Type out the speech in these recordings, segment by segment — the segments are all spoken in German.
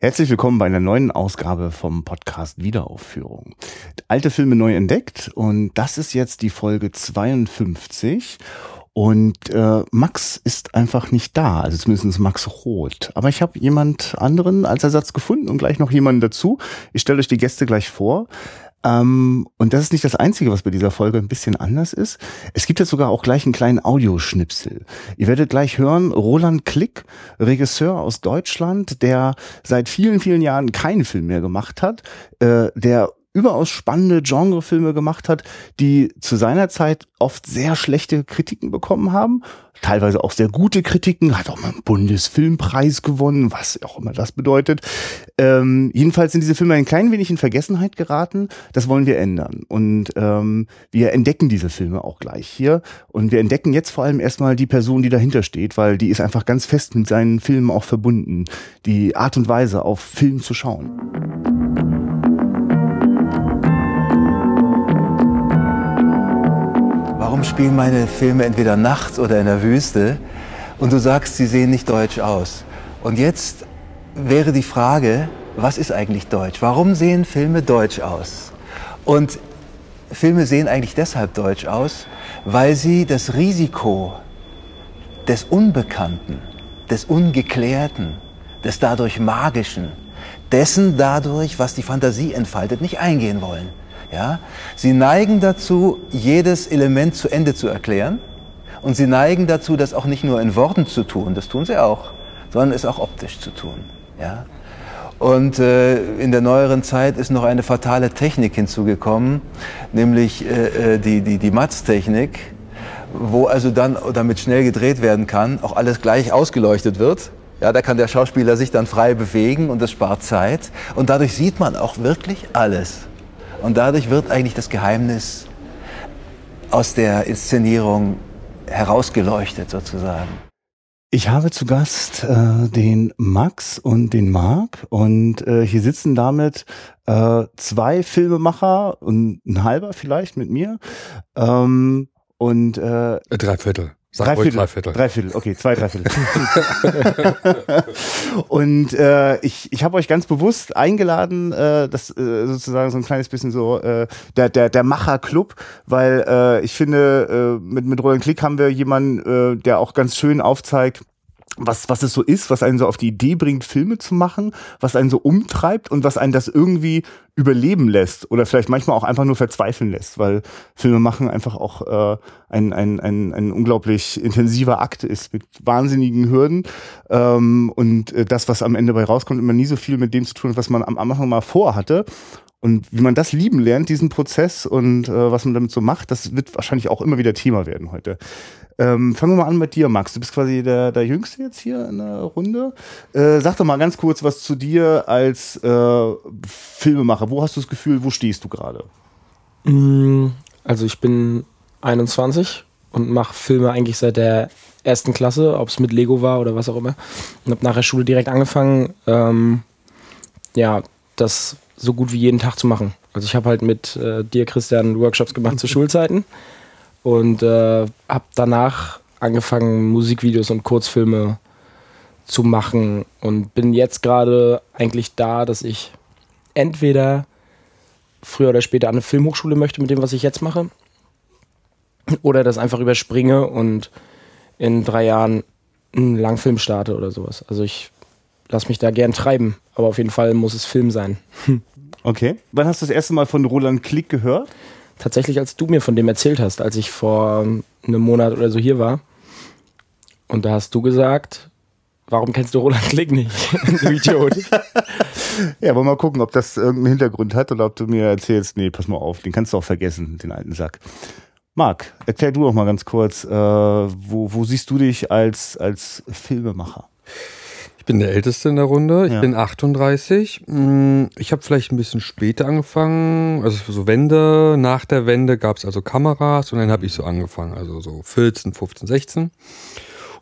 Herzlich willkommen bei einer neuen Ausgabe vom Podcast Wiederaufführung. Alte Filme neu entdeckt und das ist jetzt die Folge 52 und äh, Max ist einfach nicht da, also zumindest Max Roth. Aber ich habe jemand anderen als Ersatz gefunden und gleich noch jemanden dazu. Ich stelle euch die Gäste gleich vor. Ähm, und das ist nicht das Einzige, was bei dieser Folge ein bisschen anders ist. Es gibt jetzt sogar auch gleich einen kleinen Audioschnipsel. Ihr werdet gleich hören, Roland Klick, Regisseur aus Deutschland, der seit vielen, vielen Jahren keinen Film mehr gemacht hat, äh, der überaus spannende Genrefilme gemacht hat, die zu seiner Zeit oft sehr schlechte Kritiken bekommen haben, teilweise auch sehr gute Kritiken, hat auch mal einen Bundesfilmpreis gewonnen, was auch immer das bedeutet. Ähm, jedenfalls sind diese Filme ein klein wenig in Vergessenheit geraten. Das wollen wir ändern. Und ähm, wir entdecken diese Filme auch gleich hier. Und wir entdecken jetzt vor allem erstmal die Person, die dahinter steht, weil die ist einfach ganz fest mit seinen Filmen auch verbunden. Die Art und Weise, auf Film zu schauen. Warum spielen meine Filme entweder nachts oder in der Wüste? Und du sagst, sie sehen nicht deutsch aus. Und jetzt wäre die Frage, was ist eigentlich deutsch? Warum sehen Filme deutsch aus? Und Filme sehen eigentlich deshalb deutsch aus, weil sie das Risiko des Unbekannten, des Ungeklärten, des dadurch Magischen, dessen dadurch, was die Fantasie entfaltet, nicht eingehen wollen. Ja? Sie neigen dazu, jedes Element zu Ende zu erklären. Und sie neigen dazu, das auch nicht nur in Worten zu tun, das tun sie auch, sondern es auch optisch zu tun. Ja? Und äh, in der neueren Zeit ist noch eine fatale Technik hinzugekommen, nämlich äh, äh die, die, die Matz-Technik, wo also dann, damit schnell gedreht werden kann, auch alles gleich ausgeleuchtet wird. Ja, da kann der Schauspieler sich dann frei bewegen und das spart Zeit. Und dadurch sieht man auch wirklich alles. Und dadurch wird eigentlich das Geheimnis aus der Inszenierung herausgeleuchtet sozusagen. Ich habe zu Gast äh, den Max und den Marc und äh, hier sitzen damit äh, zwei Filmemacher und ein halber vielleicht mit mir ähm, und äh, drei Viertel. Sag drei Viertel, drei Viertel. Drei Viertel, okay, zwei drei Viertel. und äh, ich, ich habe euch ganz bewusst eingeladen, äh, das äh, sozusagen so ein kleines bisschen so äh, der der der Macher-Club, weil äh, ich finde, äh, mit mit Roland Klick haben wir jemanden, äh, der auch ganz schön aufzeigt, was, was es so ist, was einen so auf die Idee bringt, Filme zu machen, was einen so umtreibt und was einen das irgendwie überleben lässt oder vielleicht manchmal auch einfach nur verzweifeln lässt, weil Filme machen einfach auch äh, ein, ein, ein, ein unglaublich intensiver Akt ist mit wahnsinnigen Hürden ähm, und äh, das, was am Ende bei rauskommt, immer nie so viel mit dem zu tun, was man am Anfang mal vorhatte. Und wie man das lieben lernt, diesen Prozess und äh, was man damit so macht, das wird wahrscheinlich auch immer wieder Thema werden heute. Ähm, fangen wir mal an mit dir, Max. Du bist quasi der, der Jüngste jetzt hier in der Runde. Äh, sag doch mal ganz kurz was zu dir als äh, Filmemacher. Wo hast du das Gefühl, wo stehst du gerade? Mm, also ich bin 21 und mache Filme eigentlich seit der ersten Klasse, ob es mit Lego war oder was auch immer. Und habe nach der Schule direkt angefangen, ähm, ja, das so gut wie jeden Tag zu machen. Also ich habe halt mit äh, dir, Christian, Workshops gemacht zu Schulzeiten und äh, habe danach angefangen, Musikvideos und Kurzfilme zu machen und bin jetzt gerade eigentlich da, dass ich entweder früher oder später an eine Filmhochschule möchte mit dem, was ich jetzt mache, oder das einfach überspringe und in drei Jahren einen Langfilm starte oder sowas. Also ich lasse mich da gern treiben, aber auf jeden Fall muss es Film sein. Okay. Wann hast du das erste Mal von Roland Klick gehört? Tatsächlich, als du mir von dem erzählt hast, als ich vor einem Monat oder so hier war. Und da hast du gesagt, warum kennst du Roland Klick nicht? du Idiot. ja, wollen wir mal gucken, ob das irgendeinen Hintergrund hat oder ob du mir erzählst, nee, pass mal auf, den kannst du auch vergessen, den alten Sack. Marc, erklär du doch mal ganz kurz, äh, wo, wo siehst du dich als, als Filmemacher? Bin der Älteste in der Runde. Ich ja. bin 38. Mm, ich habe vielleicht ein bisschen später angefangen. Also so Wende. Nach der Wende gab es also Kameras und dann habe ich so angefangen. Also so 14, 15, 16.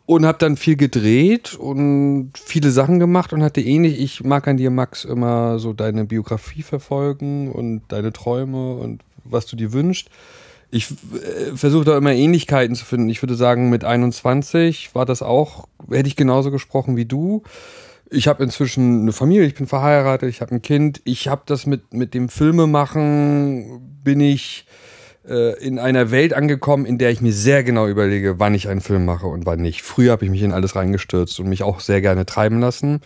Und habe dann viel gedreht und viele Sachen gemacht und hatte ähnlich. Ich mag an dir, Max, immer so deine Biografie verfolgen und deine Träume und was du dir wünschst ich äh, versuche da immer Ähnlichkeiten zu finden. Ich würde sagen, mit 21 war das auch, hätte ich genauso gesprochen wie du. Ich habe inzwischen eine Familie, ich bin verheiratet, ich habe ein Kind. Ich habe das mit, mit dem Filmemachen, bin ich äh, in einer Welt angekommen, in der ich mir sehr genau überlege, wann ich einen Film mache und wann nicht. Früher habe ich mich in alles reingestürzt und mich auch sehr gerne treiben lassen.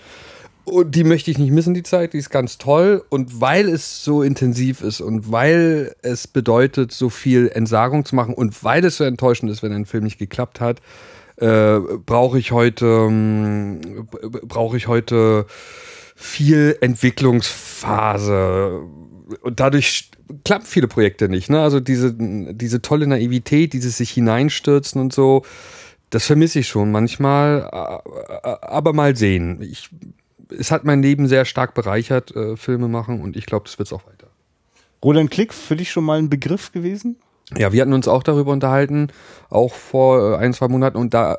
Und die möchte ich nicht missen, die Zeit, die ist ganz toll. Und weil es so intensiv ist und weil es bedeutet, so viel Entsagung zu machen und weil es so enttäuschend ist, wenn ein Film nicht geklappt hat, äh, brauche ich heute, ähm, brauche ich heute viel Entwicklungsphase. Und dadurch klappen viele Projekte nicht. Ne? Also diese, diese tolle Naivität, dieses sich hineinstürzen und so, das vermisse ich schon manchmal. Aber mal sehen. Ich, es hat mein Leben sehr stark bereichert, äh, Filme machen, und ich glaube, das wird es auch weiter. Roland Klick, für dich schon mal ein Begriff gewesen? Ja, wir hatten uns auch darüber unterhalten, auch vor äh, ein, zwei Monaten und da äh,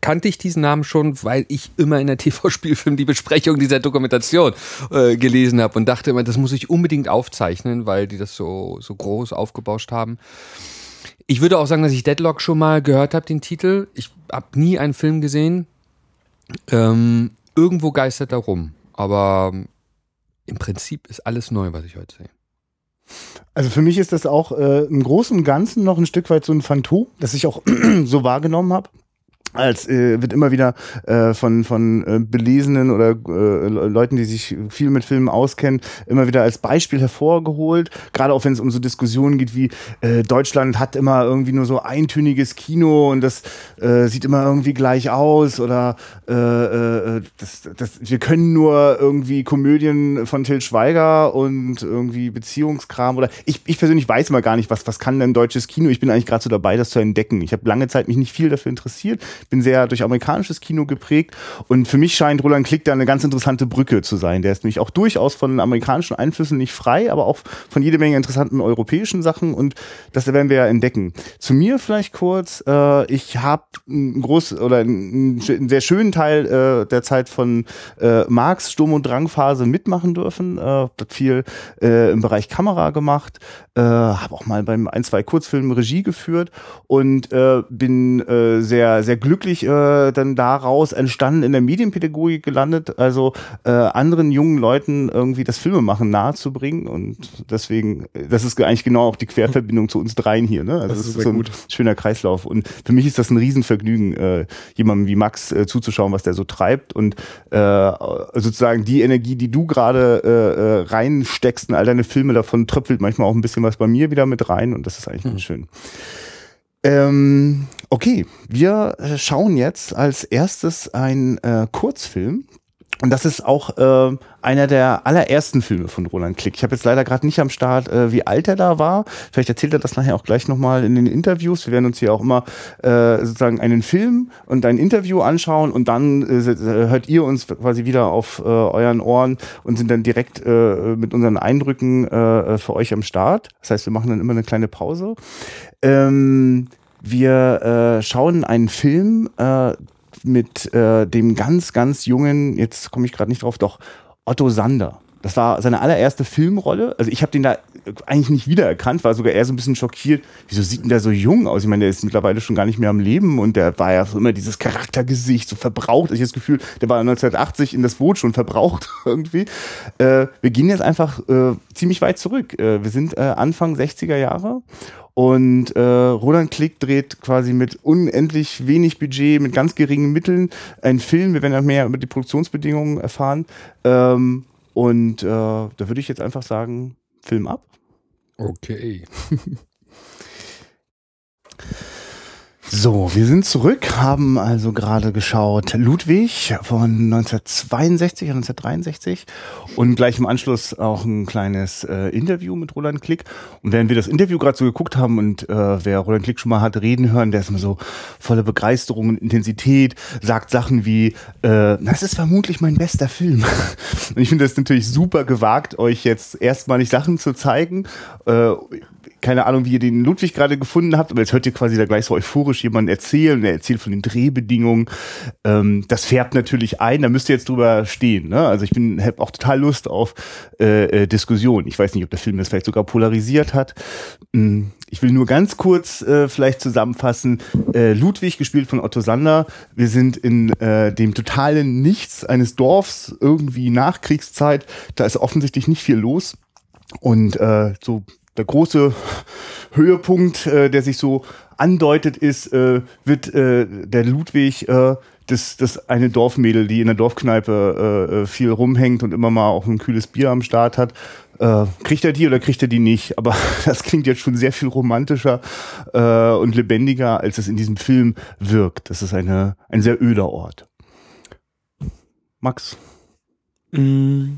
kannte ich diesen Namen schon, weil ich immer in der TV-Spielfilm die Besprechung dieser Dokumentation äh, gelesen habe und dachte immer, das muss ich unbedingt aufzeichnen, weil die das so, so groß aufgebauscht haben. Ich würde auch sagen, dass ich Deadlock schon mal gehört habe, den Titel. Ich habe nie einen Film gesehen. Ähm, irgendwo geistert er rum. Aber im Prinzip ist alles neu, was ich heute sehe. Also für mich ist das auch äh, im Großen und Ganzen noch ein Stück weit so ein Phantom, das ich auch so wahrgenommen habe als äh, wird immer wieder äh, von von äh, belesenen oder äh, Leuten, die sich viel mit Filmen auskennen, immer wieder als Beispiel hervorgeholt. Gerade auch wenn es um so Diskussionen geht wie äh, Deutschland hat immer irgendwie nur so eintöniges Kino und das äh, sieht immer irgendwie gleich aus oder äh, äh, das, das, wir können nur irgendwie Komödien von Till Schweiger und irgendwie Beziehungskram oder ich, ich persönlich weiß immer gar nicht, was was kann denn deutsches Kino. Ich bin eigentlich gerade so dabei, das zu entdecken. Ich habe lange Zeit mich nicht viel dafür interessiert bin sehr durch amerikanisches Kino geprägt. Und für mich scheint Roland Klick da eine ganz interessante Brücke zu sein. Der ist nämlich auch durchaus von amerikanischen Einflüssen nicht frei, aber auch von jede Menge interessanten europäischen Sachen. Und das werden wir ja entdecken. Zu mir vielleicht kurz, äh, ich habe einen groß oder einen, einen, sehr schönen Teil äh, der Zeit von äh, Marx Sturm- und Drangphase mitmachen dürfen, äh, viel äh, im Bereich Kamera gemacht, äh, habe auch mal beim ein, zwei Kurzfilmen Regie geführt. Und äh, bin äh, sehr, sehr glücklich äh, dann daraus entstanden in der Medienpädagogik gelandet, also äh, anderen jungen Leuten irgendwie das Filmemachen nahezubringen und deswegen, das ist eigentlich genau auch die Querverbindung zu uns dreien hier, ne? Also das, das ist, so ein gut. schöner Kreislauf und für mich ist das ein Riesenvergnügen, äh, jemandem wie Max äh, zuzuschauen, was der so treibt und äh, sozusagen die Energie, die du gerade äh, äh, reinsteckst in all deine Filme, davon tröpfelt manchmal auch ein bisschen was was bei mir wieder mit rein und das ist eigentlich mhm. ganz schön. Ähm, okay, wir äh, schauen jetzt als erstes einen äh, Kurzfilm, und das ist auch äh, einer der allerersten Filme von Roland Klick. Ich habe jetzt leider gerade nicht am Start, äh, wie alt er da war. Vielleicht erzählt er das nachher auch gleich nochmal in den Interviews. Wir werden uns hier auch immer äh, sozusagen einen Film und ein Interview anschauen und dann äh, hört ihr uns quasi wieder auf äh, euren Ohren und sind dann direkt äh, mit unseren Eindrücken äh, für euch am Start. Das heißt, wir machen dann immer eine kleine Pause. Ähm, wir äh, schauen einen Film, äh, mit äh, dem ganz, ganz jungen, jetzt komme ich gerade nicht drauf, doch Otto Sander. Das war seine allererste Filmrolle. Also ich habe den da eigentlich nicht wiedererkannt, war sogar eher so ein bisschen schockiert. Wieso sieht denn der so jung aus? Ich meine, der ist mittlerweile schon gar nicht mehr am Leben und der war ja so immer dieses Charaktergesicht, so verbraucht. Ich habe das Gefühl, der war 1980 in das Boot schon verbraucht irgendwie. Äh, wir gehen jetzt einfach äh, ziemlich weit zurück. Äh, wir sind äh, Anfang 60er Jahre und äh, Roland Klick dreht quasi mit unendlich wenig Budget, mit ganz geringen Mitteln einen Film. Wir werden ja mehr über die Produktionsbedingungen erfahren. Ähm, und äh, da würde ich jetzt einfach sagen, Film ab. Okay. So, wir sind zurück, haben also gerade geschaut Ludwig von 1962 1963 und gleich im Anschluss auch ein kleines äh, Interview mit Roland Klick. Und während wir das Interview gerade so geguckt haben und äh, wer Roland Klick schon mal hat reden hören, der ist immer so voller Begeisterung und Intensität, sagt Sachen wie, äh, das ist vermutlich mein bester Film. und ich finde das natürlich super gewagt, euch jetzt erstmalig Sachen zu zeigen. Äh, keine Ahnung, wie ihr den Ludwig gerade gefunden habt, aber jetzt hört ihr quasi da gleich so euphorisch jemanden erzählen, er erzählt von den Drehbedingungen. Ähm, das färbt natürlich ein, da müsst ihr jetzt drüber stehen. Ne? Also ich bin habe auch total Lust auf äh, äh, Diskussion. Ich weiß nicht, ob der Film das vielleicht sogar polarisiert hat. Hm, ich will nur ganz kurz äh, vielleicht zusammenfassen. Äh, Ludwig, gespielt von Otto Sander. Wir sind in äh, dem totalen Nichts eines Dorfs, irgendwie Nachkriegszeit. Da ist offensichtlich nicht viel los. Und äh, so der große Höhepunkt, äh, der sich so andeutet, ist, äh, wird äh, der Ludwig äh, das, das eine Dorfmädel, die in der Dorfkneipe äh, äh, viel rumhängt und immer mal auch ein kühles Bier am Start hat. Äh, kriegt er die oder kriegt er die nicht? Aber das klingt jetzt schon sehr viel romantischer äh, und lebendiger, als es in diesem Film wirkt. Das ist eine, ein sehr öder Ort. Max? Mm,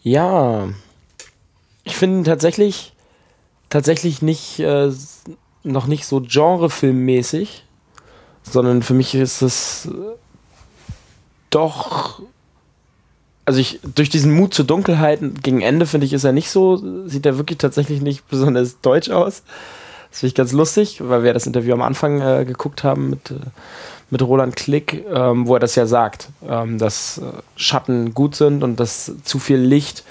ja, finde tatsächlich tatsächlich nicht äh, noch nicht so genrefilmmäßig, sondern für mich ist es äh, doch also ich durch diesen Mut zur Dunkelheit gegen Ende finde ich ist er nicht so sieht er wirklich tatsächlich nicht besonders deutsch aus. Das finde ich ganz lustig, weil wir das Interview am Anfang äh, geguckt haben mit äh, mit Roland Klick, ähm, wo er das ja sagt, ähm, dass äh, Schatten gut sind und dass zu viel Licht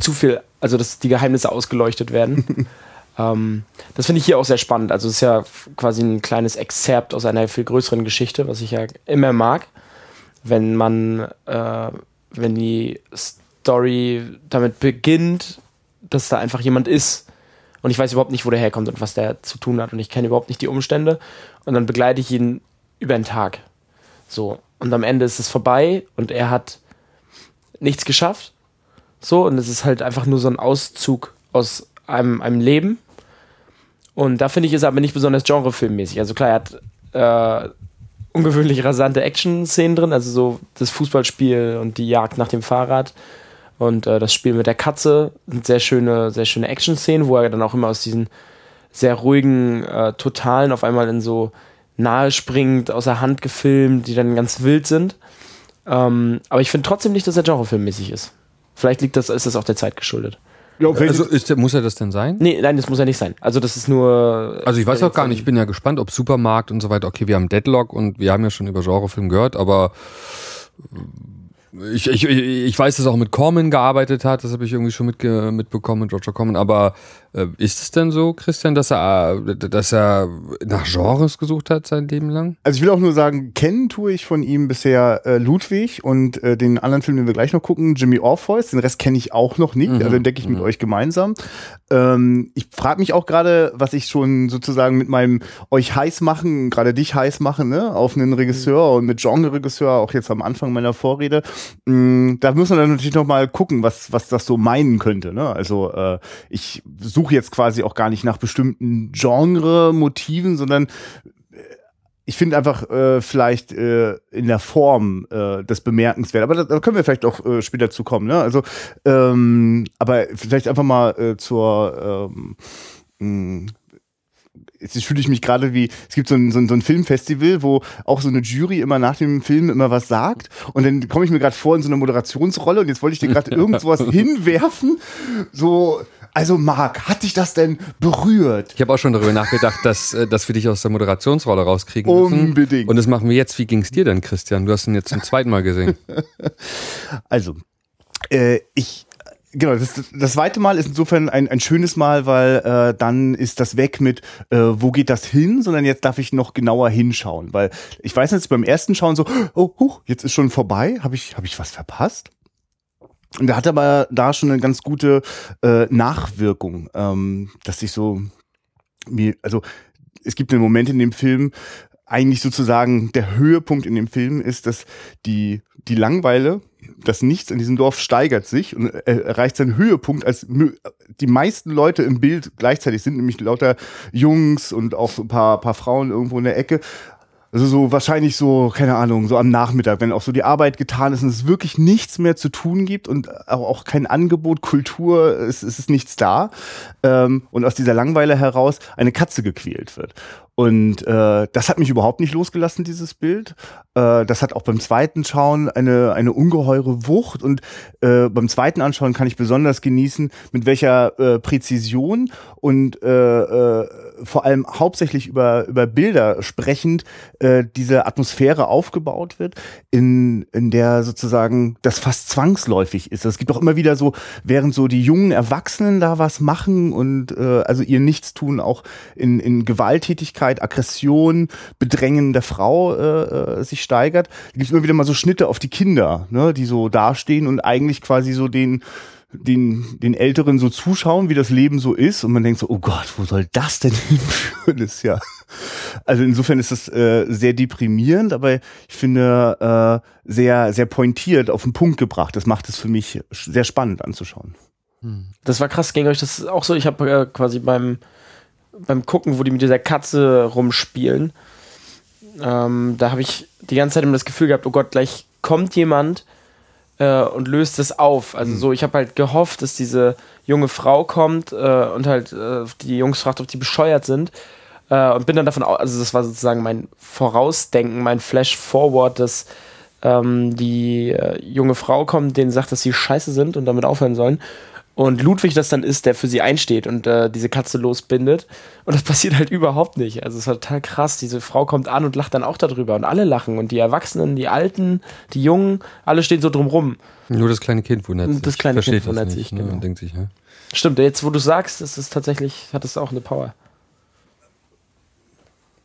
zu viel also dass die Geheimnisse ausgeleuchtet werden. ähm, das finde ich hier auch sehr spannend. Also es ist ja quasi ein kleines Exzerpt aus einer viel größeren Geschichte, was ich ja immer mag, wenn man, äh, wenn die Story damit beginnt, dass da einfach jemand ist und ich weiß überhaupt nicht, wo der herkommt und was der zu tun hat und ich kenne überhaupt nicht die Umstände und dann begleite ich ihn über den Tag. So. Und am Ende ist es vorbei und er hat nichts geschafft so, und es ist halt einfach nur so ein Auszug aus einem, einem Leben. Und da finde ich es aber nicht besonders genrefilmmäßig. Also klar, er hat äh, ungewöhnlich rasante Action-Szenen drin, also so das Fußballspiel und die Jagd nach dem Fahrrad und äh, das Spiel mit der Katze sind sehr schöne, sehr schöne Action-Szenen, wo er dann auch immer aus diesen sehr ruhigen äh, Totalen auf einmal in so nahe springt, außer Hand gefilmt, die dann ganz wild sind. Ähm, aber ich finde trotzdem nicht, dass er genrefilmmäßig ist. Vielleicht liegt das, ist das auch der Zeit geschuldet. Ja, also ist muss er das denn sein? Nee, nein, das muss er nicht sein. Also das ist nur. Also ich weiß auch gar nicht, ich bin ja gespannt, ob Supermarkt und so weiter. Okay, wir haben Deadlock und wir haben ja schon über Genrefilm gehört, aber ich, ich, ich weiß, dass er auch mit Corman gearbeitet hat, das habe ich irgendwie schon mitge mitbekommen, mit Roger Corman, aber äh, ist es denn so, Christian, dass er, dass er nach Genres gesucht hat sein Leben lang? Also ich will auch nur sagen, kennen tue ich von ihm bisher äh, Ludwig und äh, den anderen Film, den wir gleich noch gucken, Jimmy Orpheus. Den Rest kenne ich auch noch nicht, mhm. also entdecke ich mhm. mit euch gemeinsam. Ähm, ich frage mich auch gerade, was ich schon sozusagen mit meinem euch heiß machen, gerade dich heiß machen, ne, auf einen Regisseur mhm. und mit Genre-Regisseur, auch jetzt am Anfang meiner Vorrede. Mm, da müssen wir dann natürlich noch mal gucken, was, was das so meinen könnte. Ne? Also äh, ich suche suche jetzt quasi auch gar nicht nach bestimmten Genre-Motiven, sondern äh, ich finde einfach äh, vielleicht äh, in der Form äh, das bemerkenswert. Aber da, da können wir vielleicht auch äh, später zu kommen. Ne? Also, ähm, aber vielleicht einfach mal äh, zur ähm, mh, jetzt fühle ich mich gerade wie, es gibt so ein, so, ein, so ein Filmfestival, wo auch so eine Jury immer nach dem Film immer was sagt und dann komme ich mir gerade vor in so einer Moderationsrolle und jetzt wollte ich dir gerade irgend sowas hinwerfen, so also Marc, hat dich das denn berührt? Ich habe auch schon darüber nachgedacht, dass, äh, dass wir dich aus der Moderationsrolle rauskriegen müssen. Unbedingt. Und das machen wir jetzt. Wie ging es dir denn, Christian? Du hast ihn jetzt zum zweiten Mal gesehen. also, äh, ich genau, das, das zweite Mal ist insofern ein, ein schönes Mal, weil äh, dann ist das weg mit, äh, wo geht das hin, sondern jetzt darf ich noch genauer hinschauen, weil ich weiß jetzt beim ersten Schauen so, oh, huch, jetzt ist schon vorbei, habe ich, hab ich was verpasst? Und der hat aber da schon eine ganz gute äh, Nachwirkung, ähm, dass ich so mir, also es gibt einen Moment in dem Film, eigentlich sozusagen der Höhepunkt in dem Film ist, dass die, die Langweile, das Nichts in diesem Dorf steigert sich und erreicht seinen Höhepunkt, als die meisten Leute im Bild gleichzeitig sind, nämlich lauter Jungs und auch ein paar, paar Frauen irgendwo in der Ecke. Also so wahrscheinlich so, keine Ahnung, so am Nachmittag, wenn auch so die Arbeit getan ist und es wirklich nichts mehr zu tun gibt und auch, kein Angebot, Kultur, es, es ist nichts da. Ähm, und aus dieser Langweile heraus eine Katze gequält wird. Und äh, das hat mich überhaupt nicht losgelassen, dieses Bild. Äh, das hat auch beim zweiten Schauen eine, eine ungeheure Wucht. Und äh, beim zweiten Anschauen kann ich besonders genießen, mit welcher äh, Präzision und äh, äh, vor allem hauptsächlich über, über Bilder sprechend äh, diese Atmosphäre aufgebaut wird, in, in der sozusagen das fast zwangsläufig ist. Es gibt auch immer wieder so, während so die jungen Erwachsenen da was machen und äh, also ihr Nichtstun auch in, in Gewalttätigkeit, Aggression, Bedrängen der Frau äh, äh, sich steigert, gibt es immer wieder mal so Schnitte auf die Kinder, ne, die so dastehen und eigentlich quasi so den den, den Älteren so zuschauen, wie das Leben so ist und man denkt so, oh Gott, wo soll das denn hinführen? Ist ja, also insofern ist das äh, sehr deprimierend, aber ich finde äh, sehr, sehr pointiert auf den Punkt gebracht. Das macht es für mich sehr spannend anzuschauen. Das war krass, ging euch das auch so? Ich habe äh, quasi beim, beim Gucken, wo die mit dieser Katze rumspielen, ähm, da habe ich die ganze Zeit immer das Gefühl gehabt, oh Gott, gleich kommt jemand äh, und löst es auf. Also Mhm. so, ich habe halt gehofft, dass diese junge Frau kommt äh, und halt äh, die Jungs fragt, ob die bescheuert sind. Äh, und bin dann davon aus, also das war sozusagen mein Vorausdenken, mein Flash-Forward, dass ähm, die äh, junge Frau kommt, denen sagt, dass sie scheiße sind und damit aufhören sollen. Und Ludwig das dann ist, der für sie einsteht und äh, diese Katze losbindet. Und das passiert halt überhaupt nicht. Also es war total krass. Diese Frau kommt an und lacht dann auch darüber. Und alle lachen. Und die Erwachsenen, die Alten, die Jungen, alle stehen so drumrum. Nur das kleine Kind wundert sich. Das kleine Versteht Kind wundert sich, nicht, ne? genau. Und denkt sich, ja. Stimmt, jetzt wo du sagst, das ist tatsächlich, hat es auch eine Power.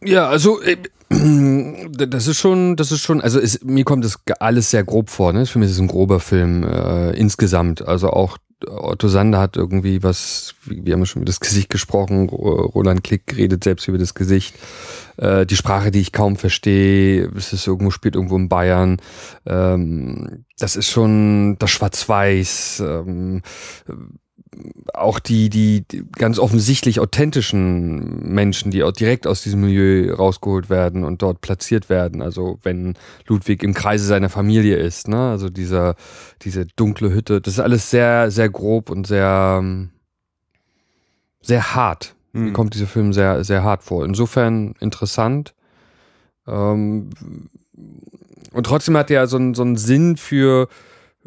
Ja, also äh, das ist schon, das ist schon, also es, mir kommt das alles sehr grob vor. Ne? Für mich ist es ein grober Film äh, insgesamt. Also auch Otto Sander hat irgendwie was, wir haben schon über das Gesicht gesprochen, Ro- Roland Klick redet selbst über das Gesicht. Äh, die Sprache, die ich kaum verstehe, es ist irgendwo, spielt irgendwo in Bayern. Ähm, das ist schon das Schwarz-Weiß. Ähm, auch die, die, ganz offensichtlich authentischen Menschen, die auch direkt aus diesem Milieu rausgeholt werden und dort platziert werden. Also wenn Ludwig im Kreise seiner Familie ist, ne? Also dieser, diese dunkle Hütte, das ist alles sehr, sehr grob und sehr, sehr hart. Mir Mhm. kommt dieser Film sehr, sehr hart vor. Insofern interessant. Ähm, und trotzdem hat er so einen, so einen Sinn für,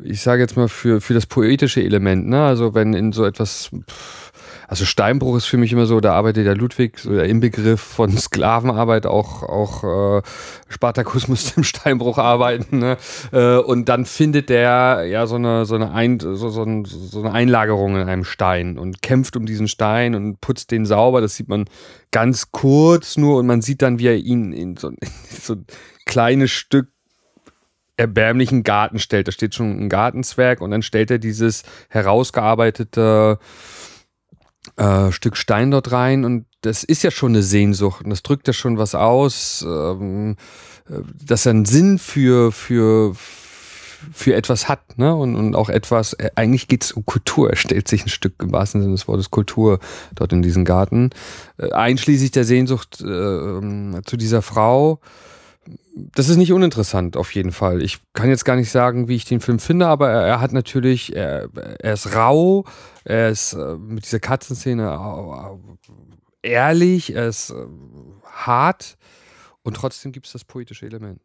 ich sage jetzt mal, für, für das poetische Element. Ne? Also wenn in so etwas, also Steinbruch ist für mich immer so, da arbeitet der Ludwig, so der Inbegriff von Sklavenarbeit, auch, auch äh, Spartacus musste im Steinbruch arbeiten. Ne? Äh, und dann findet der ja so eine, so, eine Ein, so, so, ein, so eine Einlagerung in einem Stein und kämpft um diesen Stein und putzt den sauber. Das sieht man ganz kurz nur und man sieht dann, wie er ihn in so, in so ein kleines Stück erbärmlichen Garten stellt. Da steht schon ein Gartenzwerg und dann stellt er dieses herausgearbeitete äh, Stück Stein dort rein und das ist ja schon eine Sehnsucht und das drückt ja schon was aus, ähm, äh, dass er einen Sinn für, für, für etwas hat, ne? Und, und auch etwas, äh, eigentlich geht es um Kultur. Er stellt sich ein Stück im wahrsten Sinne des Wortes Kultur dort in diesen Garten. Äh, einschließlich der Sehnsucht äh, ähm, zu dieser Frau. Das ist nicht uninteressant, auf jeden Fall. Ich kann jetzt gar nicht sagen, wie ich den Film finde, aber er, er hat natürlich, er, er ist rau, er ist äh, mit dieser Katzenszene äh, ehrlich, er ist äh, hart und trotzdem gibt es das poetische Element.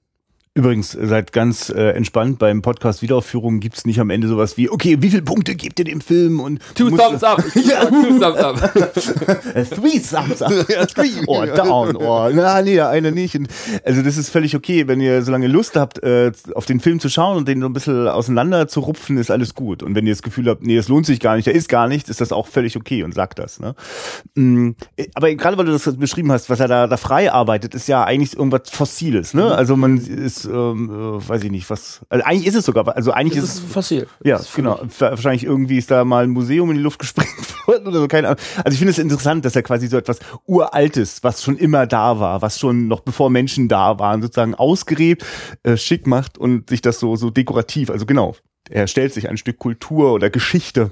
Übrigens, seid ganz äh, entspannt, beim Podcast Wiederaufführung gibt's nicht am Ende sowas wie, okay, wie viele Punkte gebt ihr dem Film? Und Two thumbs up! Ja. Two thumbs up! Three thumbs up. oh, down. Oh, na, nee, eine nicht. Und, also das ist völlig okay, wenn ihr so lange Lust habt, äh, auf den Film zu schauen und den so ein bisschen auseinander zu rupfen, ist alles gut. Und wenn ihr das Gefühl habt, nee, es lohnt sich gar nicht, der ist gar nicht, ist das auch völlig okay und sagt das. Ne? Mm, Aber gerade weil du das beschrieben hast, was er da, da frei arbeitet, ist ja eigentlich irgendwas Fossiles. Ne? Also man ist, ähm, äh, weiß ich nicht, was. Also eigentlich ist es sogar, also eigentlich Das ist ist es fossil. ja, genau. Wa- Wahrscheinlich irgendwie ist da mal ein Museum in die Luft gesprengt worden oder so, keine Ahnung. Also ich finde es interessant, dass er quasi so etwas Uraltes, was schon immer da war, was schon noch bevor Menschen da waren, sozusagen ausgräbt, äh, schick macht und sich das so, so dekorativ, also genau, er stellt sich ein Stück Kultur oder Geschichte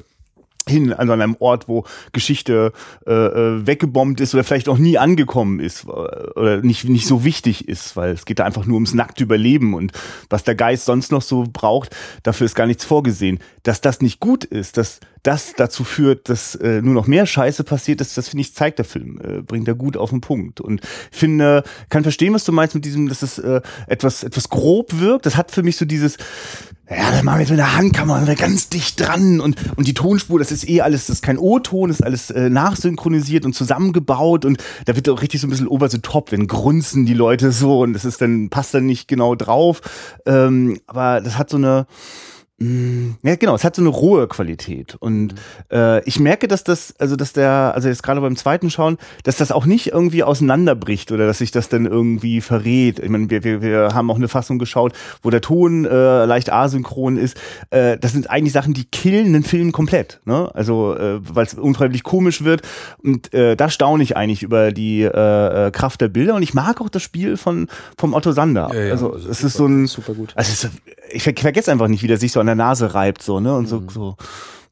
hin, also an einem Ort, wo Geschichte äh, äh, weggebombt ist oder vielleicht auch nie angekommen ist äh, oder nicht, nicht so wichtig ist, weil es geht da einfach nur ums nackte Überleben und was der Geist sonst noch so braucht, dafür ist gar nichts vorgesehen. Dass das nicht gut ist, dass das dazu führt, dass äh, nur noch mehr Scheiße passiert ist, das finde ich, zeigt der Film, äh, bringt er gut auf den Punkt. Und finde, kann verstehen, was du meinst mit diesem, dass es äh, etwas, etwas grob wirkt. Das hat für mich so dieses, ja, das machen wir jetzt mit der Handkamera, ganz dicht dran und, und die Tonspur, das ist eh alles, das ist kein O-Ton, ist alles äh, nachsynchronisiert und zusammengebaut und da wird auch richtig so ein bisschen over the top, wenn grunzen die Leute so und das ist dann, passt dann nicht genau drauf. Ähm, aber das hat so eine, ja, genau, es hat so eine rohe Qualität. Und äh, ich merke, dass das, also dass der, also jetzt gerade beim zweiten Schauen, dass das auch nicht irgendwie auseinanderbricht oder dass sich das dann irgendwie verrät. Ich meine, wir, wir, wir haben auch eine Fassung geschaut, wo der Ton äh, leicht asynchron ist. Äh, das sind eigentlich Sachen, die killen den Film komplett. Ne? Also, äh, weil es unfreiwillig komisch wird. Und äh, da staune ich eigentlich über die äh, äh, Kraft der Bilder. Und ich mag auch das Spiel von vom Otto Sander. Ja, ja, also, es ist so ein super gut. Also es ist, ich vergesse einfach nicht, wie der sich so an der Nase reibt, so, ne? Und so, mhm. so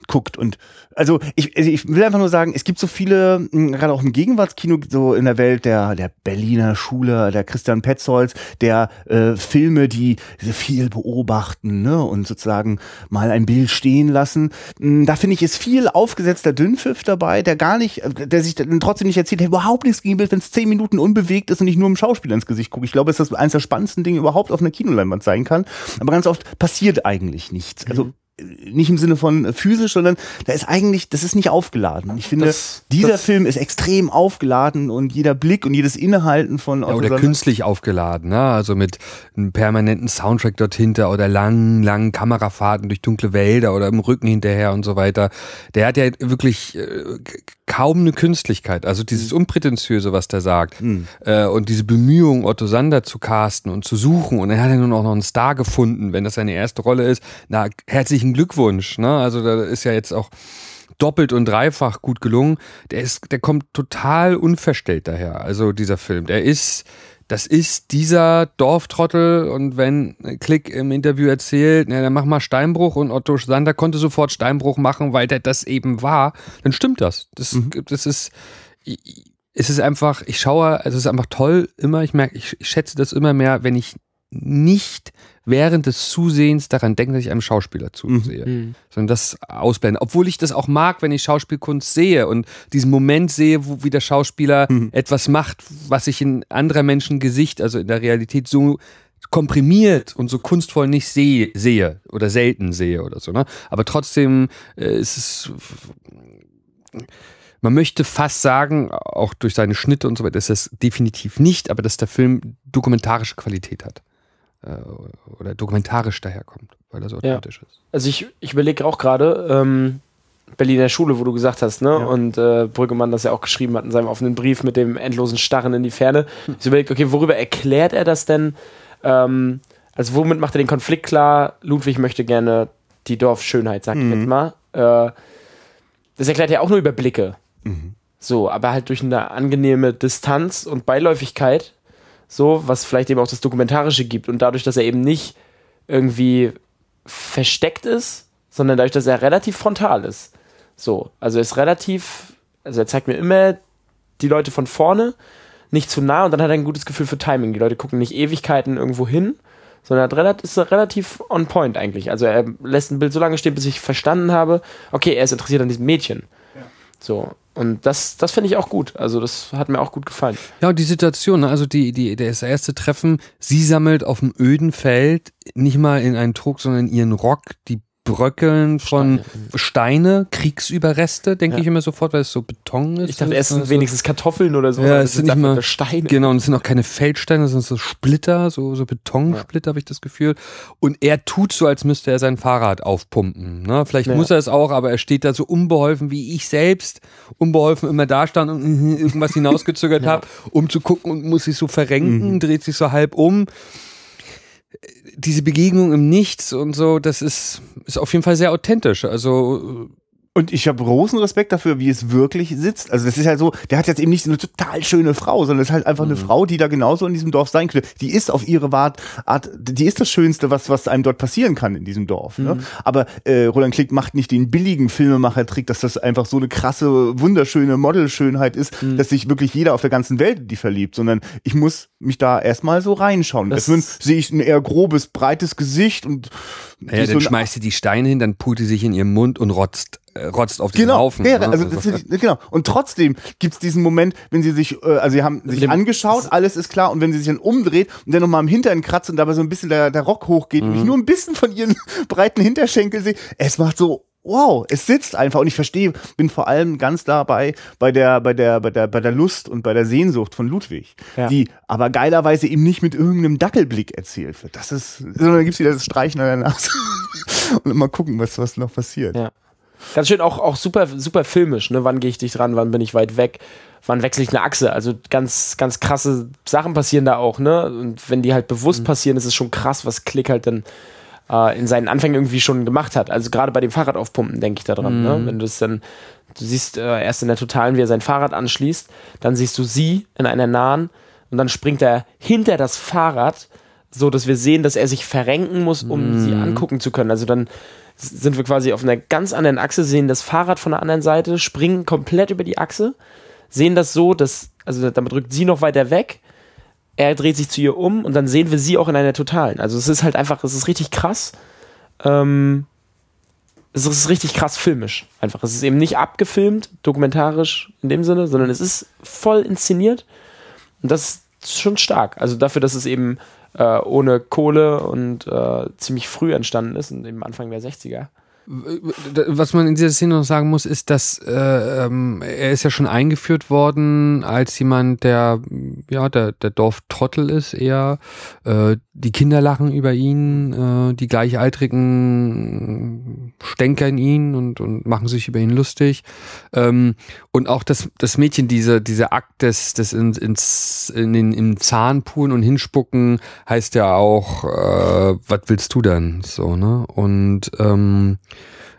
guckt. Und also ich, also ich will einfach nur sagen, es gibt so viele, hm, gerade auch im Gegenwartskino, so in der Welt der, der Berliner Schule, der Christian Petzolz, der äh, Filme, die viel beobachten ne, und sozusagen mal ein Bild stehen lassen. Hm, da finde ich, ist viel aufgesetzter Dünnpfiff dabei, der gar nicht, äh, der sich trotzdem nicht erzählt, hey, überhaupt nichts gegen Bild, wenn es zehn Minuten unbewegt ist und ich nur im Schauspieler ins Gesicht gucke. Ich glaube, dass das eines der spannendsten Dinge überhaupt auf einer Kinoleinwand sein kann. Aber ganz oft passiert eigentlich nichts. Also mhm nicht im Sinne von physisch, sondern da ist eigentlich, das ist nicht aufgeladen. Ich finde, das, dieser das Film ist extrem aufgeladen und jeder Blick und jedes Innehalten von Otto ja, oder künstlich aufgeladen, ne? also mit einem permanenten Soundtrack dort hinter oder langen, langen Kamerafahrten durch dunkle Wälder oder im Rücken hinterher und so weiter. Der hat ja wirklich äh, kaum eine Künstlichkeit, also dieses mhm. Unprätentiöse, was der sagt mhm. äh, und diese Bemühung, Otto Sander zu casten und zu suchen und er hat ja nun auch noch einen Star gefunden, wenn das seine erste Rolle ist. Na, herzlichen herzlichen Glückwunsch. Ne? Also da ist ja jetzt auch doppelt und dreifach gut gelungen. Der ist, der kommt total unverstellt daher. Also dieser Film, der ist, das ist dieser Dorftrottel und wenn Klick im Interview erzählt, na, dann mach mal Steinbruch und Otto Sander konnte sofort Steinbruch machen, weil der das eben war, dann stimmt das. Das, mhm. das ist, es ist einfach, ich schaue, es ist einfach toll immer, ich merke, ich, ich schätze das immer mehr, wenn ich nicht während des Zusehens daran denken, dass ich einem Schauspieler zusehe, mhm. sondern das ausblenden. Obwohl ich das auch mag, wenn ich Schauspielkunst sehe und diesen Moment sehe, wo wie der Schauspieler mhm. etwas macht, was ich in anderer Menschen Gesicht, also in der Realität so komprimiert und so kunstvoll nicht sehe, sehe oder selten sehe oder so. Ne? Aber trotzdem äh, ist es man möchte fast sagen, auch durch seine Schnitte und so weiter, ist das definitiv nicht, aber dass der Film dokumentarische Qualität hat oder dokumentarisch daherkommt, weil so authentisch ja. ist. Also ich, ich überlege auch gerade, ähm, Berliner Schule, wo du gesagt hast, ne? Ja. Und äh, Brüggemann das ja auch geschrieben hat in seinem offenen Brief mit dem endlosen Starren in die Ferne. Hm. Ich überlege, okay, worüber erklärt er das denn? Ähm, also womit macht er den Konflikt klar? Ludwig möchte gerne die Dorfschönheit, sag mhm. ich jetzt mal. Äh, das erklärt er auch nur über Blicke. Mhm. So, aber halt durch eine angenehme Distanz und Beiläufigkeit so, was vielleicht eben auch das Dokumentarische gibt. Und dadurch, dass er eben nicht irgendwie versteckt ist, sondern dadurch, dass er relativ frontal ist. So, also er ist relativ, also er zeigt mir immer die Leute von vorne, nicht zu nah und dann hat er ein gutes Gefühl für Timing. Die Leute gucken nicht Ewigkeiten irgendwo hin, sondern hat ist relativ on point eigentlich. Also er lässt ein Bild so lange stehen, bis ich verstanden habe, okay, er ist interessiert an diesem Mädchen. Ja. So, und das, das finde ich auch gut. Also das hat mir auch gut gefallen. Ja, und die Situation, ne? also die, die, das erste Treffen, sie sammelt auf dem öden Feld nicht mal in einen Trog, sondern ihren Rock die Bröckeln von Steine, Steine Kriegsüberreste, denke ja. ich immer sofort, weil es so Beton ist. Ich dachte erst also wenigstens Kartoffeln oder so. Ja, es sind nicht mal Steine. Genau, und es sind auch keine Feldsteine, sondern so Splitter, so, so Betonsplitter, ja. habe ich das Gefühl. Und er tut so, als müsste er sein Fahrrad aufpumpen. Ne? Vielleicht ja. muss er es auch, aber er steht da so unbeholfen, wie ich selbst unbeholfen immer da stand und irgendwas hinausgezögert habe, um zu gucken und muss sich so verrenken, mhm. dreht sich so halb um diese Begegnung im Nichts und so, das ist, ist auf jeden Fall sehr authentisch. Also und ich habe großen Respekt dafür, wie es wirklich sitzt. Also das ist halt so, der hat jetzt eben nicht so eine total schöne Frau, sondern es ist halt einfach mhm. eine Frau, die da genauso in diesem Dorf sein könnte. Die ist auf ihre Art, die ist das Schönste, was, was einem dort passieren kann in diesem Dorf. Ne? Mhm. Ne? Aber äh, Roland Klick macht nicht den billigen Filmemacher-Trick, dass das einfach so eine krasse, wunderschöne Modelschönheit ist, mhm. dass sich wirklich jeder auf der ganzen Welt die verliebt, sondern ich muss mich da erstmal so reinschauen. Deswegen sehe ich ein eher grobes, breites Gesicht und naja, dann so schmeißt sie die Steine hin, dann pult sie sich in ihren Mund und rotzt rotzt auf diesen genau, Haufen. Ja, ne? also das ist, genau. Und trotzdem gibt's diesen Moment, wenn sie sich, äh, also sie haben sich dem- angeschaut, alles ist klar, und wenn sie sich dann umdreht und dann nochmal am Hintern kratzt und dabei so ein bisschen der, der Rock hochgeht und ich Mhm. nur ein bisschen von ihren breiten Hinterschenkel sehe, es macht so, wow, es sitzt einfach und ich verstehe, bin vor allem ganz dabei bei der, bei der, bei der, bei der Lust und bei der Sehnsucht von Ludwig, Ja. die aber geilerweise eben nicht mit irgendeinem Dackelblick erzählt wird. Das ist, sondern da gibt's wieder das Streichen an der Nase und mal gucken, was, was noch passiert. Ja. Ganz schön auch, auch super, super filmisch, ne? Wann gehe ich dich dran, wann bin ich weit weg, wann wechsle ich eine Achse. Also ganz, ganz krasse Sachen passieren da auch, ne? Und wenn die halt bewusst passieren, ist es schon krass, was Klick halt dann äh, in seinen Anfängen irgendwie schon gemacht hat. Also gerade bei dem Fahrrad aufpumpen denke ich da dran, ne? Wenn du es dann, du siehst äh, erst in der Totalen, wie er sein Fahrrad anschließt, dann siehst du sie in einer nahen und dann springt er hinter das Fahrrad, so dass wir sehen, dass er sich verrenken muss, um sie angucken zu können. Also dann sind wir quasi auf einer ganz anderen Achse, sehen das Fahrrad von der anderen Seite, springen komplett über die Achse, sehen das so, dass, also damit rückt sie noch weiter weg, er dreht sich zu ihr um und dann sehen wir sie auch in einer Totalen. Also es ist halt einfach, es ist richtig krass. Ähm, es ist richtig krass filmisch. Einfach. Es ist eben nicht abgefilmt, dokumentarisch in dem Sinne, sondern es ist voll inszeniert. Und das ist schon stark. Also dafür, dass es eben äh, ohne Kohle und äh, ziemlich früh entstanden ist, und eben Anfang der 60er. Was man in dieser Szene noch sagen muss, ist, dass äh, ähm, er ist ja schon eingeführt worden als jemand, der ja der, der Dorftrottel ist eher. Äh, die Kinder lachen über ihn, äh, die Gleichaltrigen stänkern ihn und, und machen sich über ihn lustig. Ähm, und auch das, das Mädchen, diese, dieser Akt des, des in, ins, in den im Zahn pulen und hinspucken, heißt ja auch, äh, was willst du denn? So, ne? Und ähm,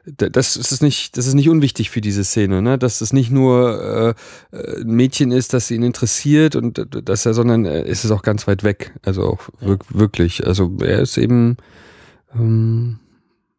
das ist nicht, das ist nicht unwichtig für diese Szene, ne? Dass es nicht nur äh, äh, ein Mädchen ist, das ihn interessiert und dass er, sondern äh, ist es auch ganz weit weg. Also auch wirk wirklich. Also er ist eben, ähm,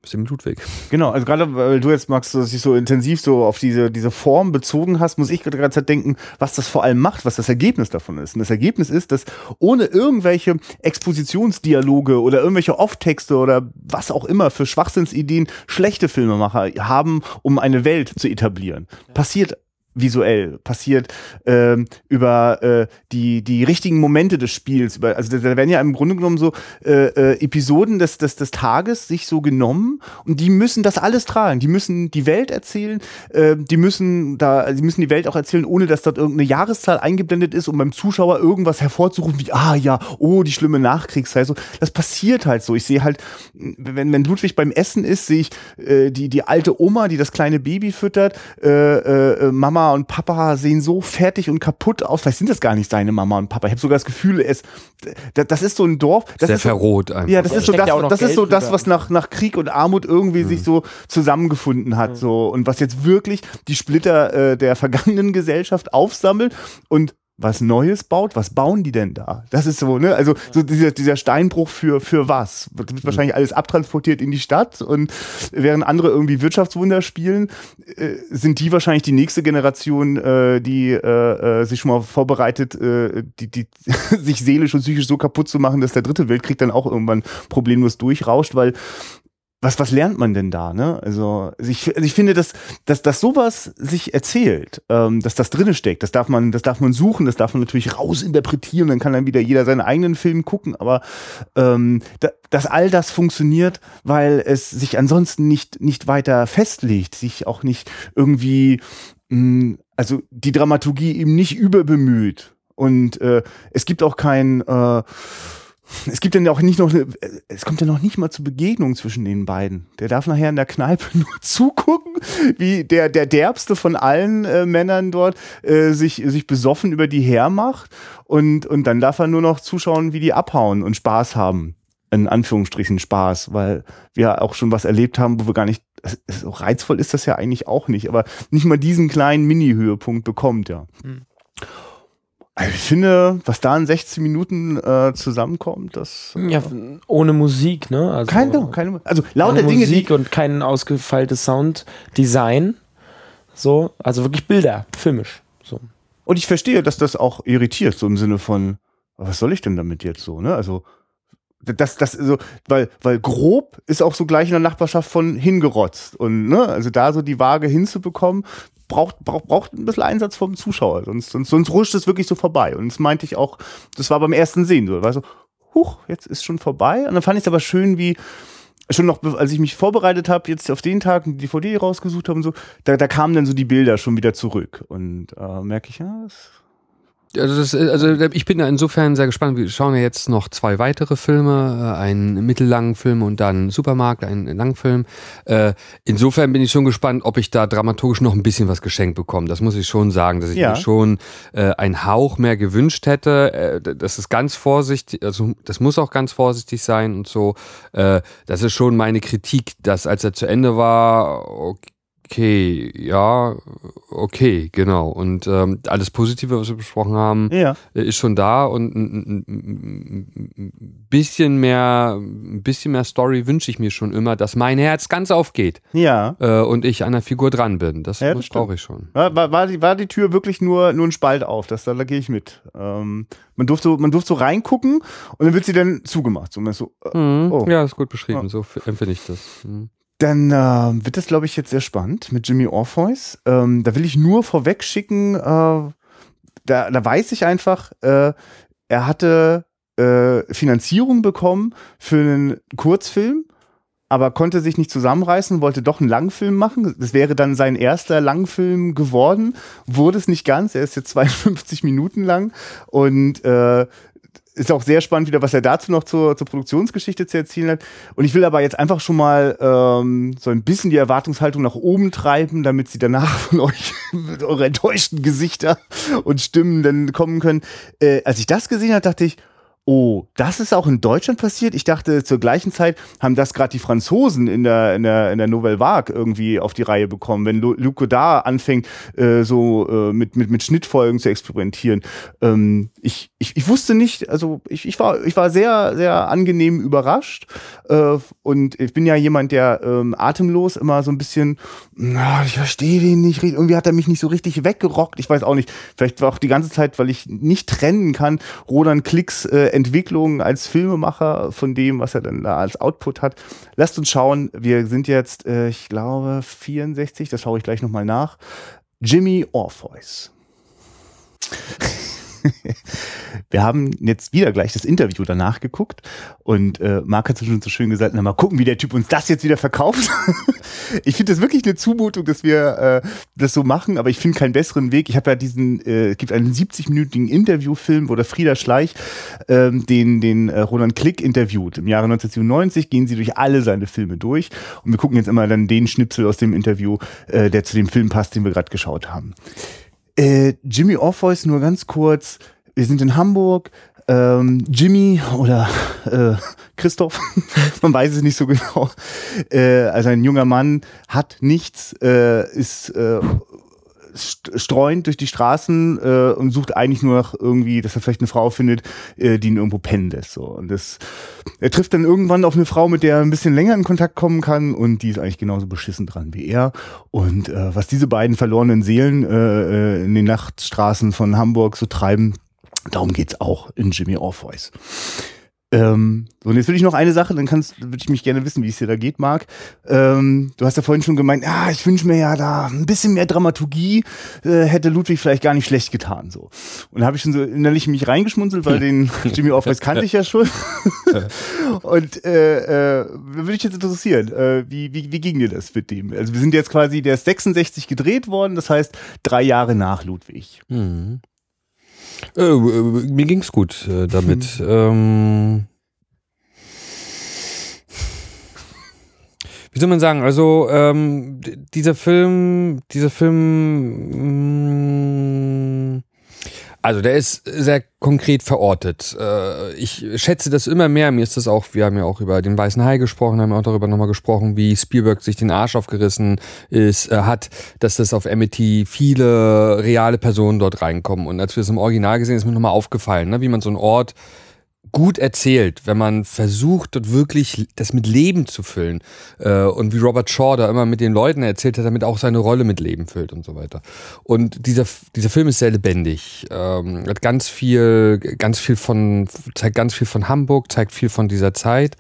ist eben Ludwig. Genau, also gerade weil du jetzt, Max, so- dich so intensiv so auf diese, diese Form bezogen hast, muss ich gerade ganze Zeit denken, was das vor allem macht, was das Ergebnis davon ist. Und das Ergebnis ist, dass ohne irgendwelche Expositionsdialoge oder irgendwelche Off-Texte oder was auch immer für Schwachsinnsideen schlechte Filmemacher haben, um eine Welt zu etablieren. Passiert visuell, passiert ähm, über äh, die, die richtigen Momente des Spiels. Über, also da werden ja im Grunde genommen so äh, äh, Episoden des, des, des Tages sich so genommen und die müssen das alles tragen. Die müssen die Welt erzählen, äh, die müssen da, die müssen die Welt auch erzählen, ohne dass dort irgendeine Jahreszahl eingeblendet ist, um beim Zuschauer irgendwas hervorzurufen, wie, ah ja, oh, die schlimme Nachkriegszeit. So, das passiert halt so. Ich sehe halt, wenn, wenn Ludwig beim Essen ist, sehe ich äh, die, die alte Oma, die das kleine Baby füttert, äh, äh, Mama und Papa sehen so fertig und kaputt aus. Vielleicht sind das gar nicht seine Mama und Papa. Ich habe sogar das Gefühl, es, das, ist so ein Dorf. Das Sehr ist so, verroht einfach. ja, das Da ist so das, das ist so das, was nach, nach Krieg und Armut irgendwie sich so zusammengefunden hat, so und was jetzt wirklich die Splitter äh, der vergangenen Gesellschaft aufsammelt und was Neues baut, was bauen die denn da? Das ist so, ne? Also so dieser, dieser Steinbruch für für was? Wird wird wahrscheinlich alles abtransportiert in die Stadt und während andere irgendwie Wirtschaftswunder spielen, äh, sind die wahrscheinlich die nächste Generation, äh, die äh, äh, sich schon mal vorbereitet, äh, die, die sich seelisch und psychisch so kaputt zu machen, dass der dritte Weltkrieg dann auch irgendwann problemlos durchrauscht, weil was, was lernt man denn da, ne? Also, also ich, also ich finde, dass, dass, dass sowas sich erzählt, ähm, dass das drinne steckt, das darf man, das darf man suchen, das darf man natürlich rausinterpretieren, dann kann dann wieder jeder seinen eigenen Film gucken, aber ähm, da, dass all das funktioniert, weil es sich ansonsten nicht, nicht weiter festlegt, sich auch nicht irgendwie, mh, also die Dramaturgie eben nicht überbemüht. Und äh, es gibt auch kein äh, es gibt dann ja auch nicht noch, es kommt ja noch nicht mal zur Begegnung zwischen den beiden. Der darf nachher in der Kneipe nur zugucken, wie der, der derbste von allen äh, Männern dort äh, sich, sich besoffen über die hermacht und, und dann darf er nur noch zuschauen, wie die abhauen und Spaß haben. In Anführungsstrichen Spaß, weil wir auch schon was erlebt haben, wo wir gar nicht, so reizvoll ist das ja eigentlich auch nicht, aber nicht mal diesen kleinen Mini-Höhepunkt bekommt, ja. Also ich finde, was da in 16 Minuten äh, zusammenkommt, das. äh, Ja, ohne Musik, ne? Also, keine, keine, also lauter Dinge, Musik und kein ausgefeiltes Sounddesign. So, also wirklich Bilder, filmisch. So. Und ich verstehe, dass das auch irritiert, so im Sinne von, was soll ich denn damit jetzt so, ne? Also, das, das, so, weil, weil grob ist auch so gleich in der Nachbarschaft von hingerotzt. Und, ne, also da so die Waage hinzubekommen, braucht, braucht, braucht ein bisschen Einsatz vom Zuschauer, sonst, sonst, sonst rutscht es wirklich so vorbei. Und das meinte ich auch, das war beim ersten Sehen so, war so, huch, jetzt ist schon vorbei. Und dann fand ich es aber schön, wie, schon noch, als ich mich vorbereitet habe, jetzt auf den Tag die DVD rausgesucht habe und so, da, da kamen dann so die Bilder schon wieder zurück. Und äh, merke ich, ja, das also, das, also ich bin da insofern sehr gespannt. Wir schauen ja jetzt noch zwei weitere Filme, äh, einen mittellangen Film und dann Supermarkt, einen Langfilm. Äh, insofern bin ich schon gespannt, ob ich da dramaturgisch noch ein bisschen was geschenkt bekomme. Das muss ich schon sagen, dass ich ja. mir schon äh, einen Hauch mehr gewünscht hätte. Das ist ganz vorsichtig, also das muss auch ganz vorsichtig sein und so. Das ist schon meine Kritik, dass als er zu Ende war, okay, okay, ja, okay, genau. Und ähm, alles Positive, was wir besprochen haben, ja. Äh, ist schon da und ein, ein, bisschen mehr, ein bisschen mehr Story wünsche ich mir schon immer, dass mein Herz ganz aufgeht. Ja. Äh, und ich an der Figur dran bin. Das, ja, das brauche ich schon. War, war, die, war die Tür wirklich nur, nur ein Spalt auf? Das, da, da gehe ich mit. Ähm, man durfte, man durfte so reingucken und dann wird sie dann zugemacht. So, so, äh, mhm. oh. Ja, ist gut beschrieben. So empfinde ich das. Mhm. Dann äh, wird das, glaube ich, jetzt sehr spannend mit Jimmy Orpheus. Ähm, da will ich nur vorweg schicken, äh, da, da weiß ich einfach, äh, er hatte äh, Finanzierung bekommen für einen Kurzfilm, aber konnte sich nicht zusammenreißen, wollte doch einen Langfilm machen. Das wäre dann sein erster Langfilm geworden. Wurde es nicht ganz, er ist jetzt 52 Minuten lang und äh, ist auch sehr spannend wieder, was er dazu noch zur, zur Produktionsgeschichte zu erzählen hat. Und ich will aber jetzt einfach schon mal ähm, so ein bisschen die Erwartungshaltung nach oben treiben, damit sie danach von euch mit eure enttäuschten Gesichter und Stimmen dann kommen können. Äh, als ich das gesehen habe, dachte ich, Oh, das ist auch in Deutschland passiert. Ich dachte, zur gleichen Zeit haben das gerade die Franzosen in der, in der, in der Nouvelle Vague irgendwie auf die Reihe bekommen, wenn Luc Godard anfängt, äh, so äh, mit, mit, mit Schnittfolgen zu experimentieren. Ähm, ich, ich, ich wusste nicht, also ich, ich, war, ich war sehr, sehr angenehm überrascht. Äh, und ich bin ja jemand, der ähm, atemlos immer so ein bisschen, na, ich verstehe den nicht, irgendwie hat er mich nicht so richtig weggerockt. Ich weiß auch nicht, vielleicht war auch die ganze Zeit, weil ich nicht trennen kann, Roland Klicks äh, Entwicklung als Filmemacher von dem, was er dann da als Output hat. Lasst uns schauen. Wir sind jetzt, äh, ich glaube, 64, das schaue ich gleich nochmal nach. Jimmy Orpheus. Wir haben jetzt wieder gleich das Interview danach geguckt und äh, Marc hat schon so schön gesagt, na mal gucken, wie der Typ uns das jetzt wieder verkauft. ich finde das wirklich eine Zumutung, dass wir äh, das so machen, aber ich finde keinen besseren Weg. Ich habe ja diesen, äh, es gibt einen 70-minütigen Interviewfilm, wo der Frieda Schleich ähm, den, den äh, Roland Klick interviewt. Im Jahre 1997 gehen sie durch alle seine Filme durch und wir gucken jetzt immer dann den Schnipsel aus dem Interview, äh, der zu dem Film passt, den wir gerade geschaut haben. Äh, Jimmy Orpheus nur ganz kurz. Wir sind in Hamburg. Ähm, Jimmy oder äh, Christoph, man weiß es nicht so genau. Äh, also ein junger Mann hat nichts, äh, ist äh, streuend durch die Straßen äh, und sucht eigentlich nur noch irgendwie, dass er vielleicht eine Frau findet, äh, die ihn irgendwo pennen lässt. So. Und das, er trifft dann irgendwann auf eine Frau, mit der er ein bisschen länger in Kontakt kommen kann und die ist eigentlich genauso beschissen dran wie er. Und äh, was diese beiden verlorenen Seelen äh, äh in den Nachtstraßen von Hamburg so treiben, darum geht's auch in Jimmy Orpheus. Ähm, so, und jetzt will ich noch eine Sache, dann kannst, würde ich mich gerne wissen, wie es dir da geht, Marc. Ähm, du hast ja vorhin schon gemeint, ah, ich wünsche mir ja da ein bisschen mehr Dramaturgie, äh, hätte Ludwig vielleicht gar nicht schlecht getan. So. Und da habe ich schon so innerlich mich reingeschmunzelt, weil den Jimmy Office kannte ich ja schon. und äh, äh, würde ich jetzt interessieren, äh, wie, wie, wie ging dir das mit dem? Also wir sind jetzt quasi, der ist 66 gedreht worden, das heißt drei Jahre nach Ludwig. Mhm. Äh, äh, mir ging's gut äh, damit. Hm. Ähm, wie soll man sagen? Also ähm, dieser Film, dieser Film. Mh, mm, also der ist sehr konkret verortet. Äh, ich schätze das immer mehr. Mir ist das auch, wir haben ja auch über den Weißen Hai gesprochen, haben auch darüber nochmal gesprochen, wie Spielberg sich den Arsch aufgerissen ist, äh, hat, dass das auf Amity viele reale Personen dort reinkommen. Und als wir es im Original gesehen haben, ist mir nochmal aufgefallen, ne, wie man so einen Ort gut erzählt, wenn man versucht, dort wirklich das mit Leben zu füllen. Äh, und wie Robert Shaw da immer mit den Leuten erzählt hat, damit auch seine Rolle mit Leben füllt und so weiter. Und dieser, dieser Film ist sehr lebendig. Ähm, hat ganz viel, ganz viel von, zeigt ganz viel von Hamburg, zeigt viel von dieser Zeit.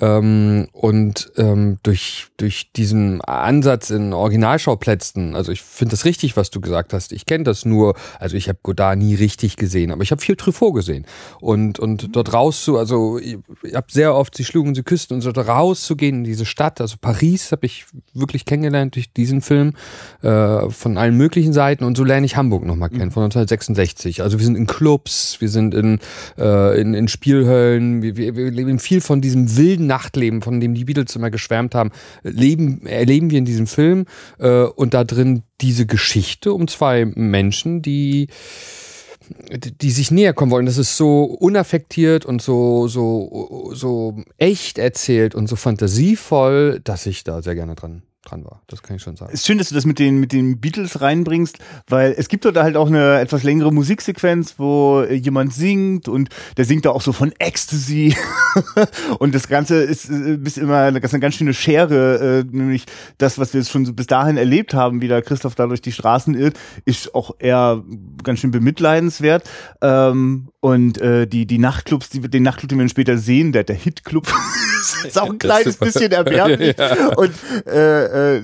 Ähm, und ähm, durch, durch diesen Ansatz in Originalschauplätzen, also ich finde das richtig, was du gesagt hast. Ich kenne das nur, also ich habe Godard nie richtig gesehen, aber ich habe viel Truffaut gesehen. Und, und dort raus zu, also ich, ich habe sehr oft sie schlugen, sie küssten und so dort rauszugehen in diese Stadt, also Paris habe ich wirklich kennengelernt durch diesen Film äh, von allen möglichen Seiten und so lerne ich Hamburg nochmal kennen, von 1966. Also wir sind in Clubs, wir sind in, äh, in, in Spielhöllen, wir, wir, wir leben viel von diesem wilden Nachtleben, von dem die Beatles immer geschwärmt haben, leben, erleben wir in diesem Film äh, und da drin diese Geschichte um zwei Menschen, die die sich näher kommen wollen. Das ist so unaffektiert und so, so, so echt erzählt und so fantasievoll, dass ich da sehr gerne dran dran war. Das kann ich schon sagen. Ist schön, dass du das mit den, mit den Beatles reinbringst, weil es gibt dort halt auch eine etwas längere Musiksequenz, wo jemand singt und der singt da auch so von Ecstasy. und das Ganze ist, ist immer eine, eine ganz schöne Schere, äh, nämlich das, was wir jetzt schon so bis dahin erlebt haben, wie der Christoph da durch die Straßen irrt, ist auch eher ganz schön bemitleidenswert. Ähm, und äh, die, die Nachtclubs, die, den Nachtclub, den wir später sehen, der, der Hitclub, ist auch ein kleines bisschen erbärmlich. ja. Und äh, äh,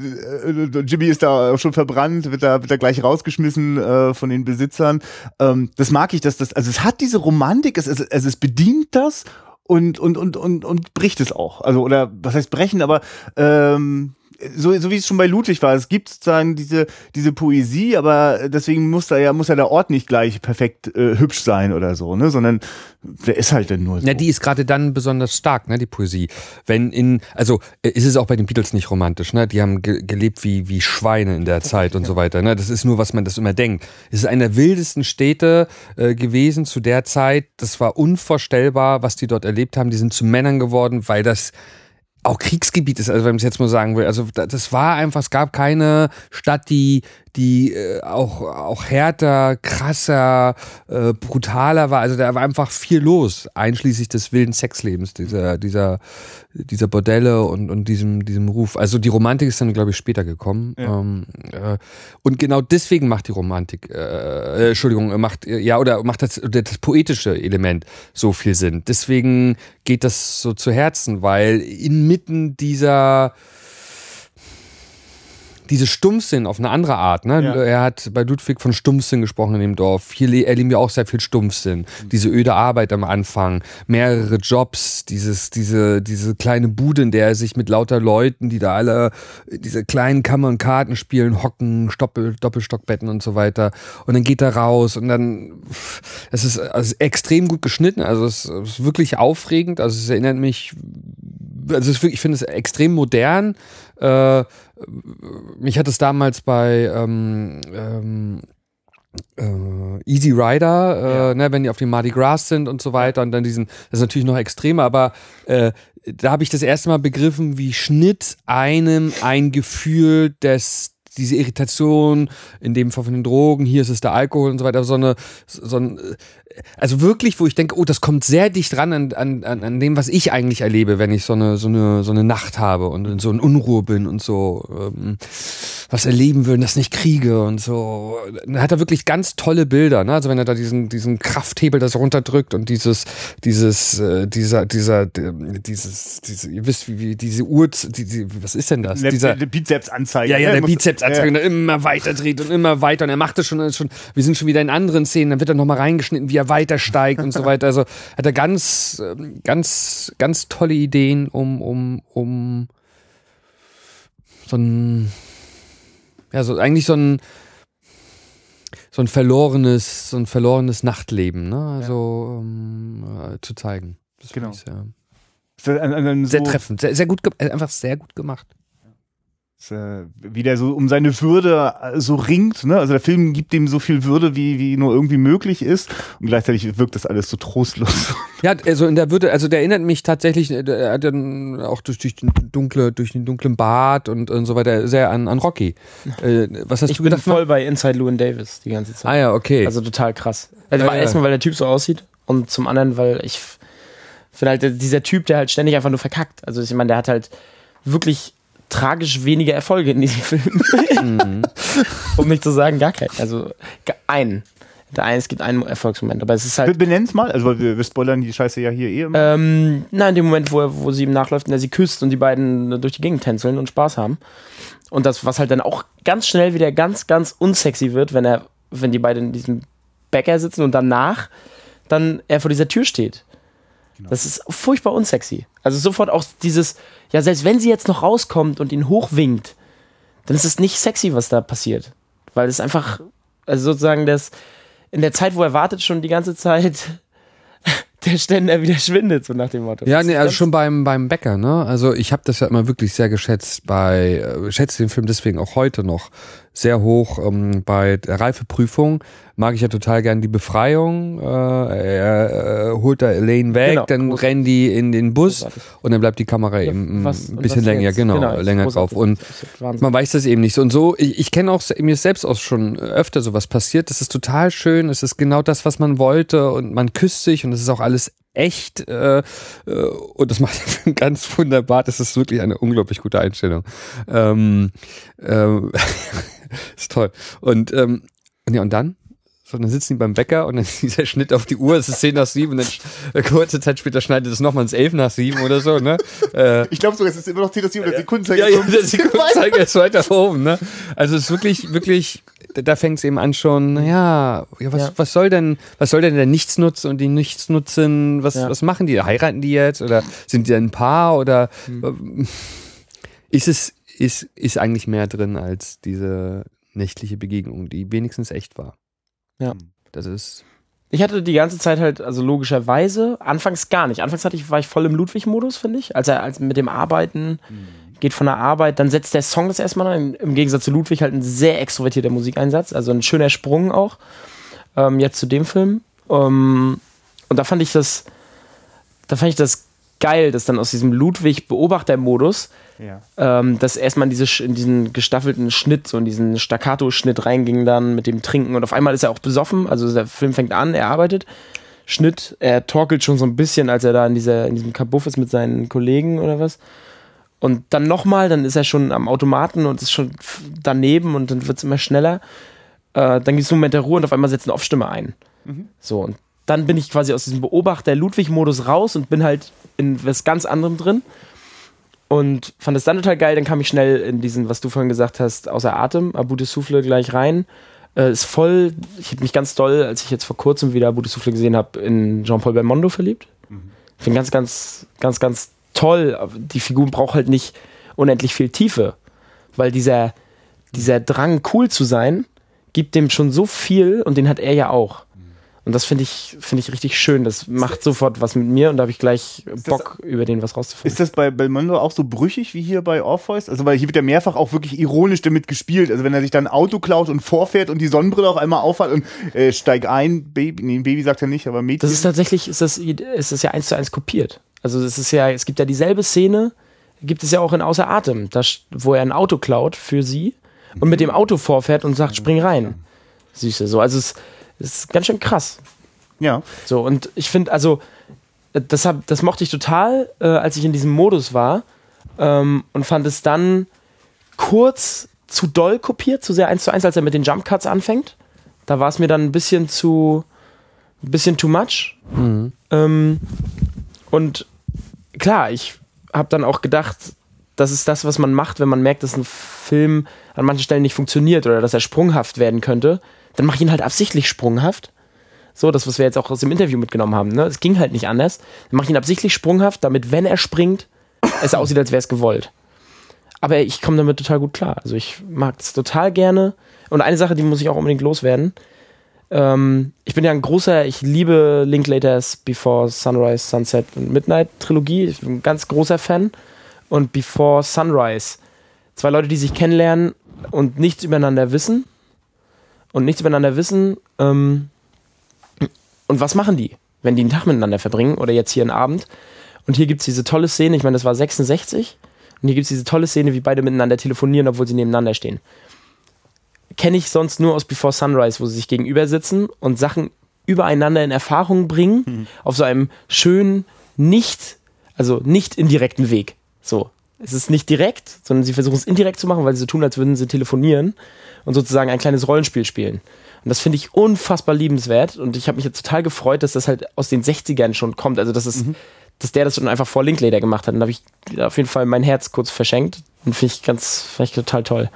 Jimmy ist da schon verbrannt, wird da, wird da gleich rausgeschmissen äh, von den Besitzern. Ähm, das mag ich, dass das, also es hat diese Romantik, es, es, es, es bedient das und, und, und, und, und bricht es auch. Also, oder was heißt brechen, aber ähm, so, so wie es schon bei Ludwig war, es gibt sozusagen diese, diese Poesie, aber deswegen muss da ja, muss ja der Ort nicht gleich perfekt äh, hübsch sein oder so, ne, sondern der ist halt dann nur so. Na, die ist gerade dann besonders stark, ne, die Poesie. Wenn in, also äh, ist es auch bei den Beatles nicht romantisch, ne, die haben ge gelebt wie, wie Schweine in der Zeit und so weiter, ne, das ist nur, was man das immer denkt. Es ist eine der wildesten Städte äh, gewesen zu der Zeit, das war unvorstellbar, was die dort erlebt haben, die sind zu Männern geworden, weil das auch Kriegsgebiet ist, also wenn ich es jetzt mal sagen will. Also das war einfach, es gab keine Stadt, die die äh, auch, auch härter, krasser, äh, brutaler war. Also da war einfach viel los, einschließlich des wilden Sexlebens, dieser, dieser, dieser Bordelle und, und diesem, diesem Ruf. Also die Romantik ist dann, glaube ich, später gekommen. Ja. Ähm, äh, und genau deswegen macht die Romantik, äh, äh Entschuldigung, macht, ja, oder macht das, das poetische Element so viel Sinn. Deswegen geht das so zu Herzen, weil inmitten dieser diese Stummsinn auf eine andere Art. Ne? Ja. Er hat bei Ludwig von Stummsinn gesprochen in dem Dorf. Hier erleben wir auch sehr viel Stummsinn. Mhm. Diese öde Arbeit am Anfang, mehrere Jobs, dieses, diese, diese kleine Bude, in der er sich mit lauter Leuten, die da alle diese kleinen Kammern Karten spielen, hocken, Doppel, Doppelstockbetten und so weiter. Und dann geht er raus und dann, es ist, also extrem gut geschnitten. Also es ist wirklich aufregend. Also es erinnert mich, also ich finde es extrem modern. Äh, mich hat es damals bei ähm, ähm, äh, Easy Rider, äh, ja. ne, wenn die auf dem Mardi Gras sind und so weiter und dann diesen, das ist natürlich noch extremer, aber äh, da habe ich das erste Mal begriffen, wie Schnitt einem ein Gefühl des diese Irritation, in dem Fall von den Drogen, hier ist es der Alkohol und so weiter, so eine, so ein, also wirklich, wo ich denke, oh, das kommt sehr dicht ran an, an, an dem, was ich eigentlich erlebe, wenn ich so eine, so eine, so eine Nacht habe und in so in Unruhe bin und so ähm, was erleben will und das nicht kriege und so. Dann hat er wirklich ganz tolle Bilder, ne? Also wenn er da diesen, diesen Krafthebel das runterdrückt und dieses, dieses, äh, dieser, dieser, dieses, diese, ihr wisst, wie, wie diese Uhr, die, die, was ist denn das? Der, dieser, der Bizeps-Anzeige. Ja, ja, der Bizeps-Anzeige, ja. immer weiter dreht und immer weiter und er macht das schon, schon, wir sind schon wieder in anderen Szenen, dann wird er nochmal reingeschnitten, wie er weiter steigt und so weiter. Also hat er ganz, ähm, ganz, ganz tolle Ideen, um, um, um so ein, ja, so eigentlich so ein, so ein verlorenes, so ein verlorenes Nachtleben, ne? Also ja. um, äh, zu zeigen. Das genau. Sehr, sehr treffend, sehr, sehr gut, einfach sehr gut gemacht. Äh, wie der so um seine Würde äh, so ringt. Ne? Also der Film gibt ihm so viel Würde, wie, wie nur irgendwie möglich ist. Und gleichzeitig wirkt das alles so trostlos. Ja, also in der Würde, also der erinnert mich tatsächlich, äh, er hat dann auch durch, durch, den dunkle, durch den dunklen Bart und, und so weiter sehr an, an Rocky. Äh, was hast ich du gedacht? Ich bin voll bei Inside Llewyn Davis die ganze Zeit. Ah ja, okay. Also total krass. Also ja. erstmal, weil der Typ so aussieht und zum anderen, weil ich Finde halt dieser Typ, der halt ständig einfach nur verkackt. Also ich meine, der hat halt wirklich tragisch wenige Erfolge in diesem Film. Mhm. um nicht zu sagen, gar keinen. Also einen. Der eine, es gibt einen Erfolgsmoment, aber es ist halt. Benenn's mal, also wir, wir spoilern die Scheiße ja hier eh immer. Ähm, nein, in dem Moment, wo, er, wo sie ihm nachläuft und er sie küsst und die beiden durch die Gegend tänzeln und Spaß haben. Und das, was halt dann auch ganz schnell wieder ganz, ganz unsexy wird, wenn er, wenn die beiden in diesem Bäcker sitzen und danach dann er vor dieser Tür steht. Genau. Das ist furchtbar unsexy. Also sofort auch dieses, ja, selbst wenn sie jetzt noch rauskommt und ihn hochwinkt, dann ist es nicht sexy, was da passiert. Weil es einfach, also sozusagen das, in der Zeit, wo er wartet, schon die ganze Zeit der Ständer wieder schwindet, so nach dem Motto. Ja, nee, also schon beim, beim Bäcker, ne? Also ich habe das ja immer wirklich sehr geschätzt bei, äh, schätze den Film deswegen auch heute noch sehr hoch ähm, bei der Reifeprüfung. Mag ich ja total gern die Befreiung. Äh, er äh, holt da Elaine weg, genau, dann großartig. rennen die in den Bus großartig. und dann bleibt die Kamera ja, eben was, ein bisschen länger, ja, genau, genau länger drauf. Und man weiß das eben nicht so. Und so, ich, ich kenne auch mir selbst auch schon öfter sowas passiert. Das ist total schön. Es ist genau das, was man wollte und man küsst sich und es ist auch alles echt äh, äh und das macht ganz wunderbar. Das ist wirklich eine unglaublich gute Einstellung. Ähm, äh, ist toll. Und, ähm, ja, und dann? So, dann sitzen die beim Bäcker und dann ist dieser Schnitt auf die Uhr, es ist 10 nach 7 und dann äh, kurze Zeit später schneidet es nochmal ins 11 nach 7 oder so, ne? Äh, ich glaube sogar, es ist immer noch 10 nach 7 und der Sekundenzeiger ja, ja, der Sekundenzeiger ist weiter oben, ne? Also es ist wirklich, wirklich, da fängt es eben an schon, naja, ja, was, ja. was soll denn, was soll denn der Nichtsnutz und die Nichtsnutzen, was, ja. was machen die? Heiraten die jetzt oder sind die ein Paar oder hm. ist es, ist, ist eigentlich mehr drin als diese nächtliche Begegnung, die wenigstens echt war. Ja. Das ist. Ich hatte die ganze Zeit halt, also logischerweise, anfangs gar nicht. Anfangs hatte ich, war ich voll im Ludwig-Modus, finde ich. Als er als mit dem Arbeiten mhm. geht von der Arbeit, dann setzt der Song das erstmal an. Im Gegensatz zu Ludwig halt ein sehr extrovertierter Musikeinsatz, also ein schöner Sprung auch. Ähm, jetzt zu dem Film. Ähm, und da fand ich das, da fand ich das geil, dass dann aus diesem Ludwig-Beobachter-Modus ja. Ähm, dass erstmal in, diese, in diesen gestaffelten Schnitt, so in diesen Staccato-Schnitt reinging dann mit dem Trinken und auf einmal ist er auch besoffen, also der Film fängt an, er arbeitet. Schnitt, er torkelt schon so ein bisschen, als er da in, dieser, in diesem Kabuff ist mit seinen Kollegen oder was. Und dann nochmal, dann ist er schon am Automaten und ist schon daneben und dann wird es immer schneller. Äh, dann gibt es einen Moment der Ruhe und auf einmal setzt eine Off-Stimme ein. Mhm. So, und dann bin ich quasi aus diesem Beobachter-Ludwig-Modus raus und bin halt in was ganz anderem drin und fand es dann total geil. Dann kam ich schnell in diesen, was du vorhin gesagt hast, außer Atem, Abu de Souffle gleich rein. Äh, ist voll, ich habe mich ganz doll, als ich jetzt vor kurzem wieder Abu de Souffle gesehen habe, in Jean-Paul Belmondo verliebt. Mhm. Ich finde ganz, ganz, ganz, ganz toll. Die Figur braucht halt nicht unendlich viel Tiefe, weil dieser, dieser Drang, cool zu sein, gibt dem schon so viel und den hat er ja auch. Und das finde ich, finde ich richtig schön. Das macht sofort was mit mir und da habe ich gleich Bock, über den was rauszufinden. Ist das bei Belmondo auch so brüchig wie hier bei Orpheus? Also, weil hier wird ja mehrfach auch wirklich ironisch damit gespielt. Also, wenn er sich dann ein Auto klaut und vorfährt und die Sonnenbrille auf einmal aufhat und äh, steig ein, Baby, nee, Baby sagt er nicht, aber Mädchen. Das ist tatsächlich, ist das, ist das ja eins zu eins kopiert. Also, es ist ja, es gibt ja dieselbe Szene, gibt es ja auch in Außer Atem, das, wo er ein Auto klaut für sie und mit dem Auto vorfährt und sagt, spring rein. Süße, so. Also, es, das ist ganz schön krass. Ja. So, und ich finde, also, das, hab, das mochte ich total, äh, als ich in diesem Modus war ähm, und fand es dann kurz zu doll kopiert, zu sehr eins zu eins, als er mit den Jump Cuts anfängt. Da war es mir dann ein bisschen zu, ein bisschen too much. Mhm. Ähm, und klar, ich habe dann auch gedacht, das ist das, was man macht, wenn man merkt, dass ein Film an manchen Stellen nicht funktioniert oder dass er sprunghaft werden könnte dann mach ich ihn halt absichtlich sprunghaft. So, das, was wir jetzt auch aus dem Interview mitgenommen haben. Ne? Es ging halt nicht anders. Dann mach ich ihn absichtlich sprunghaft, damit, wenn er springt, es aussieht, als wäre es gewollt. Aber ich komme damit total gut klar. Also ich mag es total gerne. Und eine Sache, die muss ich auch unbedingt loswerden. Ähm, ich bin ja ein großer, ich liebe Linklaters Before Sunrise, Sunset und Midnight Trilogie. Ich bin ein ganz großer Fan. Und Before Sunrise, zwei Leute, die sich kennenlernen und nichts übereinander wissen und nichts miteinander wissen. Ähm, und was machen die, wenn die einen Tag miteinander verbringen oder jetzt hier einen Abend? Und hier gibt es diese tolle Szene, ich meine, das war 66. Und hier gibt es diese tolle Szene, wie beide miteinander telefonieren, obwohl sie nebeneinander stehen. Kenne ich sonst nur aus Before Sunrise, wo sie sich gegenüber sitzen und Sachen übereinander in Erfahrung bringen, mhm. auf so einem schönen, nicht, also nicht indirekten Weg. So. Es ist nicht direkt, sondern sie versuchen es indirekt zu machen, weil sie so tun, als würden sie telefonieren und sozusagen ein kleines Rollenspiel spielen. Und das finde ich unfassbar liebenswert und ich habe mich jetzt total gefreut, dass das halt aus den 60ern schon kommt. Also, dass, es, mhm. dass der das schon einfach vor Linklater gemacht hat. Und da habe ich auf jeden Fall mein Herz kurz verschenkt und finde ich ganz, finde ich total toll.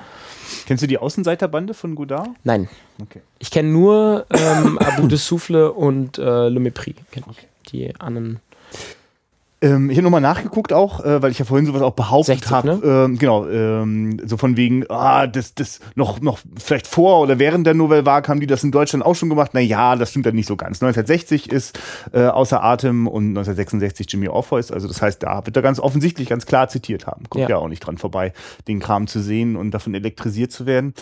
Kennst du die Außenseiterbande von Godard? Nein. Okay. Ich kenne nur ähm, Abu de Souffle und äh, Le Mépris. Okay. Die anderen ähm, ich habe nochmal nachgeguckt auch, äh, weil ich ja vorhin sowas auch behauptet habe. Ne? Ähm, genau, ähm, so von wegen, ah, das, das noch, noch vielleicht vor oder während der Nouvelle Vague haben die das in Deutschland auch schon gemacht. Na ja, das stimmt dann nicht so ganz. 1960 ist äh, Außer Atem und 1966 Jimmy Orpheus. Also das heißt, da wird er ganz offensichtlich ganz klar zitiert haben. Kommt ja. ja auch nicht dran vorbei, den Kram zu sehen und davon elektrisiert zu werden.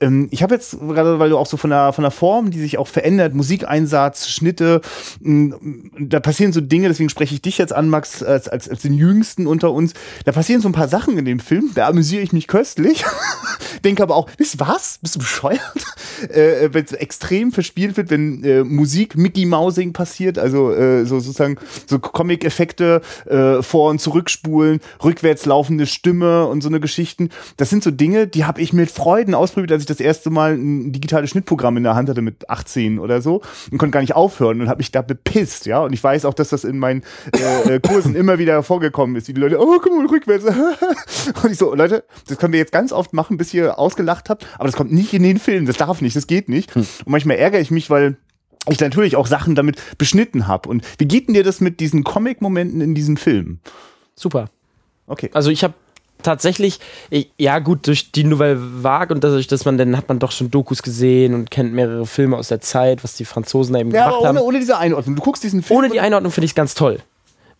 Ähm, ich habe jetzt gerade, weil du auch so von der, von der Form, die sich auch verändert, Musikeinsatz, Schnitte, mh, da passieren so Dinge, deswegen spreche ich dich jetzt an, Max, Max als, als, als den Jüngsten unter uns, da passieren so ein paar Sachen in dem Film, da amüsiere ich mich köstlich. Denke aber auch, wisst was? Bist du bescheuert? Äh, wenn es extrem verspielt wird, wenn äh, Musik Mickey Mousing passiert, also äh, so sozusagen so Comic-Effekte äh, vor- und zurückspulen, rückwärts laufende Stimme und so eine Geschichten. Das sind so Dinge, die habe ich mit Freuden ausprobiert, als ich das erste Mal ein digitales Schnittprogramm in der Hand hatte mit 18 oder so und konnte gar nicht aufhören und habe mich da bepisst, ja. Und ich weiß auch, dass das in meinen äh, äh Kursen immer wieder vorgekommen ist, wie die Leute, oh, guck mal, rückwärts. Und ich so, Leute, das können wir jetzt ganz oft machen, bis ihr ausgelacht habt, aber das kommt nicht in den Film, das darf nicht, das geht nicht. Hm. Und manchmal ärgere ich mich, weil ich natürlich auch Sachen damit beschnitten habe. Und wie geht denn dir das mit diesen Comic-Momenten in diesem Film? Super. Okay. Also ich habe tatsächlich, ja gut, durch die Nouvelle Vague und dadurch, dass man, dann hat man doch schon Dokus gesehen und kennt mehrere Filme aus der Zeit, was die Franzosen da eben ja, gemacht aber ohne, haben. ohne diese Einordnung. Du guckst diesen Film. Ohne die Einordnung finde ich es ganz toll.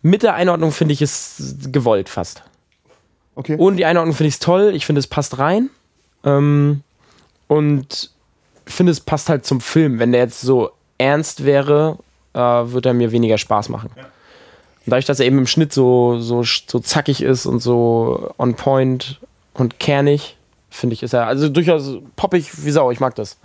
Mit der Einordnung finde ich es gewollt fast. Okay. Ohne die Einordnung finde ich es toll. Ich finde, es passt rein. Ähm, und finde, es passt halt zum Film. Wenn der jetzt so ernst wäre, äh, würde er mir weniger Spaß machen. Ja. Und dadurch, dass er eben im Schnitt so, so, so zackig ist und so on point und kernig, finde ich, ist er also durchaus poppig wie Sau. Ich mag das.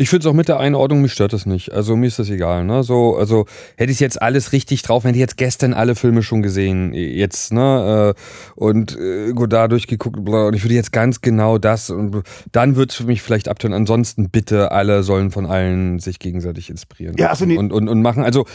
Ich finde es auch mit der Einordnung, mich stört das nicht. Also mir ist das egal. Ne? So, also hätte ich jetzt alles richtig drauf, hätte ich jetzt gestern alle Filme schon gesehen, jetzt, ne? Äh, und äh, Godard durchgeguckt und ich würde jetzt ganz genau das und dann wird es für mich vielleicht abtönen. Ansonsten bitte, alle sollen von allen sich gegenseitig inspirieren ja, also nee. und, und, und machen. Also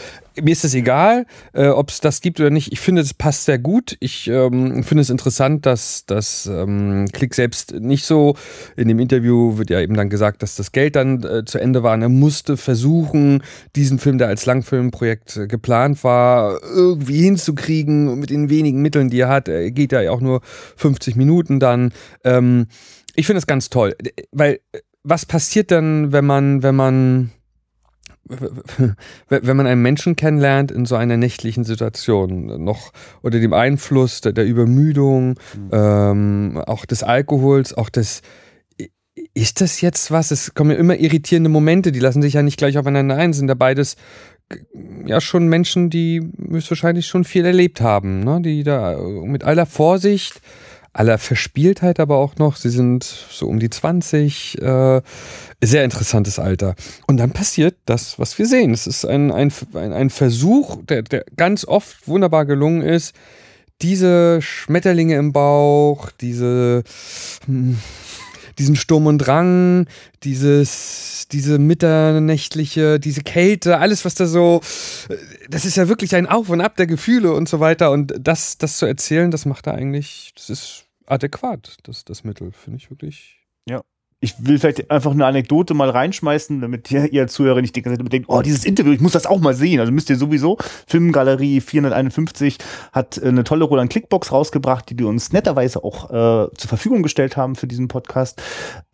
mir ist es egal, äh, ob es das gibt oder nicht. Ich finde, es passt sehr gut. Ich ähm, finde es interessant, dass das ähm, Klick selbst nicht so, in dem Interview wird ja eben dann gesagt, dass das Geld dann äh, zu Ende war. Und er musste versuchen, diesen Film, der als Langfilmprojekt äh, geplant war, irgendwie hinzukriegen mit den wenigen Mitteln, die er hat. Er geht ja auch nur 50 Minuten dann. Ähm, ich finde es ganz toll, weil äh, was passiert dann, wenn man, wenn man wenn man einen Menschen kennenlernt in so einer nächtlichen Situation, noch unter dem Einfluss der, der Übermüdung, mhm. ähm, auch des Alkohols, auch des ist das jetzt was? Es kommen ja immer irritierende Momente, die lassen sich ja nicht gleich aufeinander ein. Sind da beides ja schon Menschen, die höchstwahrscheinlich schon viel erlebt haben, ne? die da mit aller Vorsicht, aller Verspieltheit aber auch noch, sie sind so um die 20, äh, sehr interessantes Alter. Und dann passiert das, was wir sehen. Es ist ein, ein, ein Versuch, der, der ganz oft wunderbar gelungen ist, diese Schmetterlinge im Bauch, diese hm, diesen Sturm und Drang, dieses, diese mitternächtliche, diese Kälte, alles, was da so, das ist ja wirklich ein Auf und Ab der Gefühle und so weiter. Und das, das zu erzählen, das macht er eigentlich, das ist adäquat, das, das Mittel, finde ich wirklich ich will vielleicht einfach eine Anekdote mal reinschmeißen, damit ihr, ihr Zuhörer nicht die ganze Zeit denkt, oh, dieses Interview, ich muss das auch mal sehen. Also müsst ihr sowieso. Filmgalerie 451 hat äh, eine tolle Roland Clickbox rausgebracht, die die uns netterweise auch äh, zur Verfügung gestellt haben für diesen Podcast.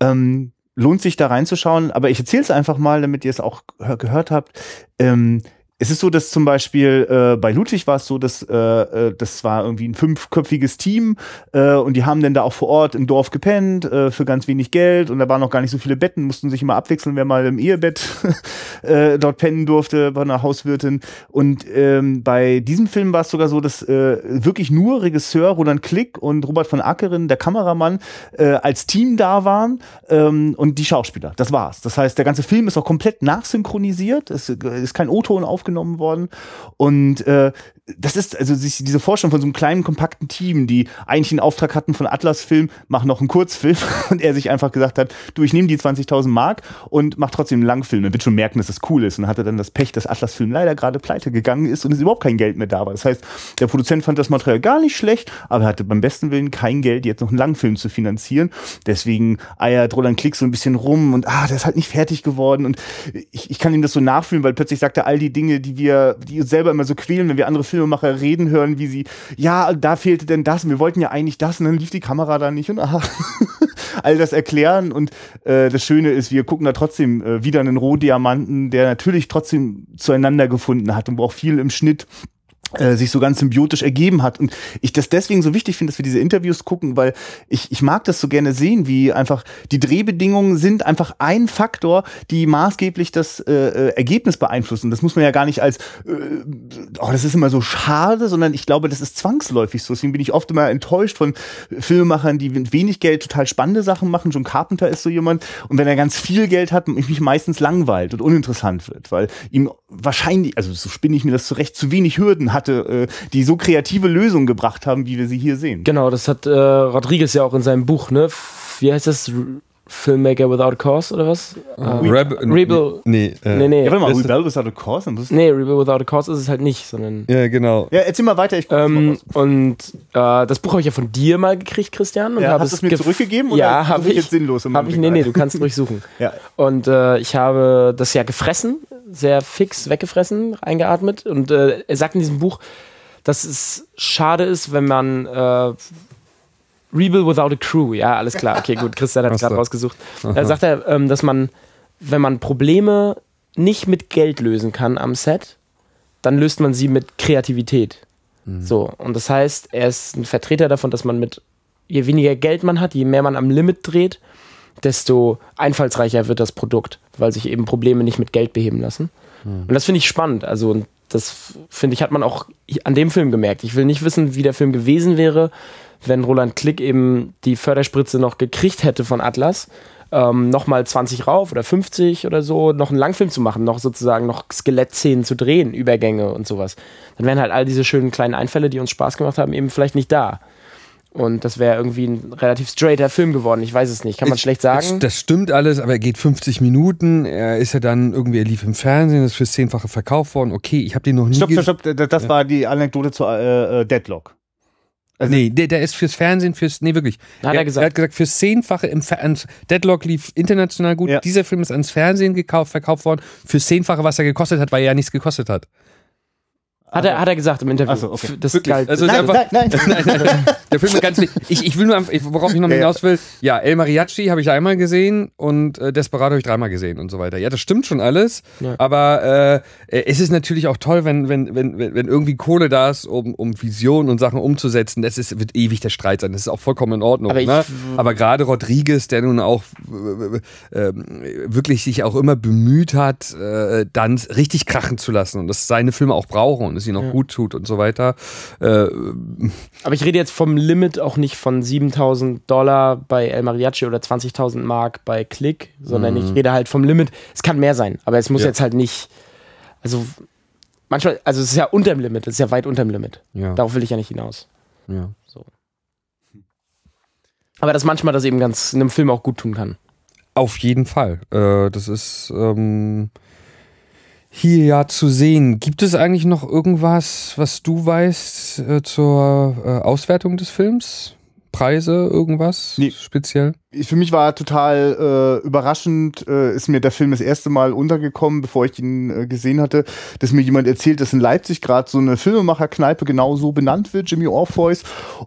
Ähm, lohnt sich da reinzuschauen, aber ich erzähle es einfach mal, damit ihr es auch gehört habt. Ähm, es ist so, dass zum Beispiel äh, bei Ludwig war es so, dass äh, äh, das war irgendwie ein fünfköpfiges Team äh, und die haben dann da auch vor Ort im Dorf gepennt äh, für ganz wenig Geld und da waren noch gar nicht so viele Betten, mussten sich immer abwechseln, wer mal im Ehebett äh, dort pennen durfte bei einer Hauswirtin. Und ähm, bei diesem Film war es sogar so, dass äh, wirklich nur Regisseur Roland Klick und Robert von Ackeren, der Kameramann, äh, als Team da waren ähm, und die Schauspieler. Das war's. Das heißt, der ganze Film ist auch komplett nachsynchronisiert. Es ist kein O-Ton aufgenommen aufgenommen worden. Und äh, das ist also sich diese Vorstellung von so einem kleinen, kompakten Team, die eigentlich einen Auftrag hatten von Atlas Film, mach noch einen Kurzfilm und er sich einfach gesagt hat, du, ich nehme die 20.000 Mark und mach trotzdem einen Langfilm. Er wird schon merken, dass das cool ist und hatte dann das Pech, dass Atlas Film leider gerade pleite gegangen ist und es überhaupt kein Geld mehr da war. Das heißt, der Produzent fand das Material gar nicht schlecht, aber er hatte beim besten Willen kein Geld, jetzt noch einen Langfilm zu finanzieren. Deswegen eiert Roland Klick so ein bisschen rum und ah, der ist halt nicht fertig geworden und ich, ich kann ihm das so nachfühlen, weil plötzlich sagt er all die Dinge, die wir, die uns selber immer so quälen, wenn wir andere Filmemacher reden hören, wie sie, ja, da fehlte denn das und wir wollten ja eigentlich das und dann lief die Kamera da nicht und aha, all das erklären und äh, das Schöne ist, wir gucken da trotzdem äh, wieder einen Rohdiamanten, der natürlich trotzdem zueinander gefunden hat und wo auch viel im Schnitt äh, sich so ganz symbiotisch ergeben hat. Und ich das deswegen so wichtig finde, dass wir diese Interviews gucken, weil ich, ich mag das so gerne sehen, wie einfach die Drehbedingungen sind einfach ein Faktor, die maßgeblich das äh, äh Ergebnis beeinflussen. Das muss man ja gar nicht als, äh, oh, das ist immer so schade, sondern ich glaube, das ist zwangsläufig so. Deswegen bin ich oft immer enttäuscht von Filmemachern, die mit wenig Geld total spannende Sachen machen. John Carpenter ist so jemand. Und wenn er ganz viel Geld hat, mich meistens langweilt und uninteressant wird, weil ihm wahrscheinlich, also so spinne ich mir das zurecht, zu wenig Hürden hatte, äh, die so kreative Lösungen gebracht haben, wie wir sie hier sehen. Genau, das hat äh, Rodriguez ja auch in seinem Buch, ne? Wie heißt das? Filmmaker Without a Cause oder was? Uh, Reb Rebel. Nee, äh, nee, nee. Ja, warte mal, Rebel Without a Cause? Nee, Rebel Without a Cause ist es halt nicht, sondern. Ja, genau. Ja, erzähl mal weiter, ich ähm, Und äh, das Buch habe ich ja von dir mal gekriegt, Christian. Und ja, hast du es mir zurückgegeben? Oder ja, habe ich. jetzt sinnlos? Hab ich, nee, nee, du kannst durchsuchen. ja. Und äh, ich habe das ja gefressen, sehr fix weggefressen, eingeatmet. Und äh, er sagt in diesem Buch, dass es schade ist, wenn man äh, Rebel without a crew, ja, alles klar. Okay, gut, Christian hat es gerade rausgesucht. Da sagt er, ähm, dass man, wenn man Probleme nicht mit Geld lösen kann am Set, dann löst man sie mit Kreativität. Mhm. So, und das heißt, er ist ein Vertreter davon, dass man mit, je weniger Geld man hat, je mehr man am Limit dreht, desto einfallsreicher wird das Produkt, weil sich eben Probleme nicht mit Geld beheben lassen. Mhm. Und das finde ich spannend. Also, das finde ich, hat man auch an dem Film gemerkt. Ich will nicht wissen, wie der Film gewesen wäre, wenn Roland Klick eben die Förderspritze noch gekriegt hätte von Atlas, ähm, nochmal 20 rauf oder 50 oder so, noch einen Langfilm zu machen, noch sozusagen noch Skelettszenen zu drehen, Übergänge und sowas. Dann wären halt all diese schönen kleinen Einfälle, die uns Spaß gemacht haben, eben vielleicht nicht da. Und das wäre irgendwie ein relativ straighter Film geworden. Ich weiß es nicht. Kann man ich, schlecht sagen. Das stimmt alles, aber er geht 50 Minuten. Er ist ja dann irgendwie, er lief im Fernsehen, ist fürs Zehnfache verkauft worden. Okay, ich habe den noch nie Stopp, stopp, stopp. Das ja. war die Anekdote zu äh, äh Deadlock. Also nee, der, der ist fürs Fernsehen, fürs, nee, wirklich. Hat er, er gesagt. Er hat gesagt, fürs Zehnfache im Fernsehen. Deadlock lief international gut. Ja. Dieser Film ist ans Fernsehen gekauft, verkauft worden. Fürs Zehnfache, was er gekostet hat, weil er ja nichts gekostet hat. Hat er, hat er gesagt im Interview. so, okay. Das galt. Also nein, einfach, nein, nein. nein, nein, Der Film ist ganz ich, ich will nur, worauf ich noch hinaus will, ja, El Mariachi habe ich einmal gesehen und äh, Desperado habe ich dreimal gesehen und so weiter. Ja, das stimmt schon alles, ja. aber äh, es ist natürlich auch toll, wenn, wenn, wenn, wenn irgendwie Kohle da ist, um, um Visionen und Sachen umzusetzen. Das ist, wird ewig der Streit sein. Das ist auch vollkommen in Ordnung. Aber, ne? aber gerade Rodriguez, der nun auch äh, äh, wirklich sich auch immer bemüht hat, äh, dann richtig krachen zu lassen und dass seine Filme auch brauchen. Und es ihnen auch ja. gut tut und so weiter. Äh, Aber ich rede jetzt vom Limit auch nicht von 7000 Dollar bei El Mariachi oder 20.000 Mark bei Click, sondern mhm. ich rede halt vom Limit. Es kann mehr sein, aber es muss ja. jetzt halt nicht. Also manchmal, also es ist ja unterm Limit, es ist ja weit unterm Limit. Ja. Darauf will ich ja nicht hinaus. Ja. So. Aber dass manchmal das eben ganz einem Film auch gut tun kann. Auf jeden Fall. Äh, das ist. Ähm hier ja zu sehen. Gibt es eigentlich noch irgendwas, was du weißt äh, zur äh, Auswertung des Films? Preise, irgendwas nee. speziell? für mich war total äh, überraschend, äh, ist mir der Film das erste Mal untergekommen, bevor ich ihn äh, gesehen hatte, dass mir jemand erzählt, dass in Leipzig gerade so eine Filmemacherkneipe genau so benannt wird, Jimmy Orpheus.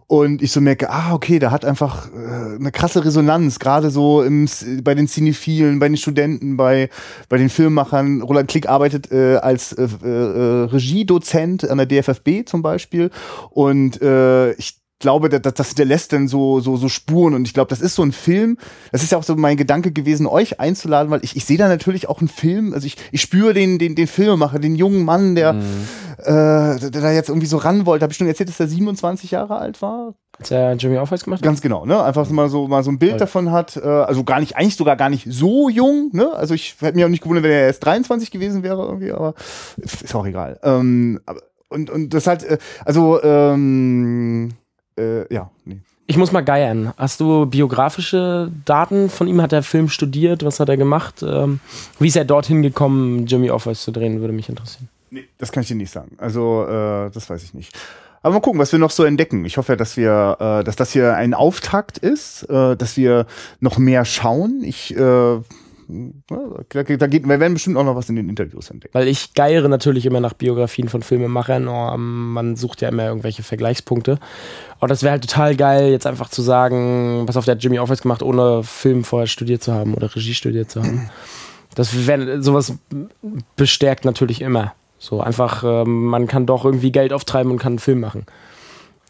Und ich so merke, ah, okay, da hat einfach äh, eine krasse Resonanz, gerade so im, bei den Cinephilen, bei den Studenten, bei, bei den Filmemachern. Roland Klick arbeitet äh, als äh, äh, Regiedozent an der DFFB zum Beispiel. Und äh, ich glaube, das, das hinterlässt dann so, so, so Spuren und ich glaube, das ist so ein Film, das ist ja auch so mein Gedanke gewesen, euch einzuladen, weil ich, ich sehe da natürlich auch einen Film, also ich, ich spüre den, den, den Filmemacher, den jungen Mann, der, mhm. äh, der, der da jetzt irgendwie so ran wollte. Habe ich schon erzählt, dass er 27 Jahre alt war? Als er Jimmy Aufweis gemacht hat? Ganz genau, ne? Einfach mal so, mal so ein Bild ja. davon hat. Äh, also gar nicht, eigentlich sogar gar nicht so jung, ne? Also ich hätte mich auch nicht gewundert, wenn er erst 23 gewesen wäre irgendwie, aber ist auch egal. Ähm, und, und das halt, äh, also, ähm, äh, ja, nee. Ich muss mal geiern. Hast du biografische Daten von ihm? Hat er Film studiert? Was hat er gemacht? Ähm, wie ist er dorthin gekommen, Jimmy Office zu drehen? Würde mich interessieren. Nee, das kann ich dir nicht sagen. Also, äh, das weiß ich nicht. Aber mal gucken, was wir noch so entdecken. Ich hoffe, dass wir, äh, dass das hier ein Auftakt ist, äh, dass wir noch mehr schauen. Ich äh, da, da geht, wir werden bestimmt auch noch was in den Interviews entdecken. Weil ich geiere natürlich immer nach Biografien von Filmemachern. Oh, man sucht ja immer irgendwelche Vergleichspunkte. Und das wäre halt total geil, jetzt einfach zu sagen, was auf der Jimmy Office gemacht, ohne Film vorher studiert zu haben oder Regie studiert zu haben. Das wär, sowas bestärkt natürlich immer. So einfach, äh, man kann doch irgendwie Geld auftreiben und kann einen Film machen.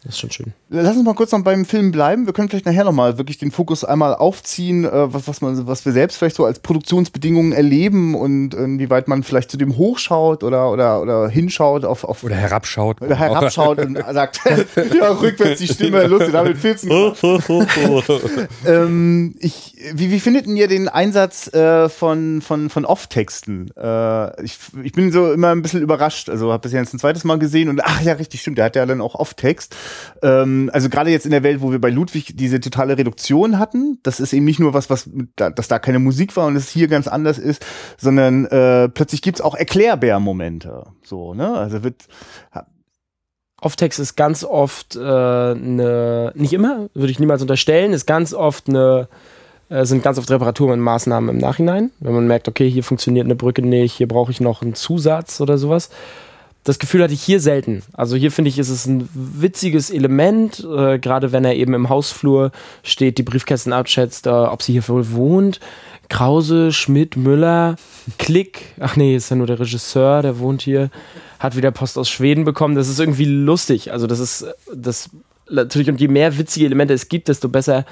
Das ist schon schön. Lass uns mal kurz noch beim Film bleiben. Wir können vielleicht nachher nochmal wirklich den Fokus einmal aufziehen, äh, was, was, man, was wir selbst vielleicht so als Produktionsbedingungen erleben und inwieweit man vielleicht zu dem hochschaut oder, oder, oder hinschaut auf, auf Oder herabschaut. Oder herabschaut und sagt, ja, rückwärts die Stimme, lustig, damit filzen. ähm, ich, wie, wie findet ihr den Einsatz äh, von, von, von Off-Texten? Äh, ich, ich bin so immer ein bisschen überrascht. Also habe das jetzt ein zweites Mal gesehen und ach ja, richtig, stimmt, der hat ja dann auch Off-Text. Ähm, also gerade jetzt in der Welt, wo wir bei Ludwig diese totale Reduktion hatten, das ist eben nicht nur was, was dass da keine Musik war und es hier ganz anders ist, sondern äh, plötzlich gibt's auch Erklärbär-Momente. So, ne? Also wird Off-Text ist ganz oft äh, eine, nicht immer, würde ich niemals unterstellen, ist ganz oft eine, äh, sind ganz oft Reparaturenmaßnahmen im Nachhinein, wenn man merkt, okay, hier funktioniert eine Brücke nicht, hier brauche ich noch einen Zusatz oder sowas das Gefühl hatte ich hier selten. Also hier finde ich, ist es ein witziges Element, äh, gerade wenn er eben im Hausflur steht, die Briefkästen abschätzt, äh, ob sie hier wohl wohnt. Krause, Schmidt, Müller, Klick, ach nee, ist ja nur der Regisseur, der wohnt hier, hat wieder Post aus Schweden bekommen. Das ist irgendwie lustig. Also das ist das natürlich und je mehr witzige Elemente es gibt, desto besser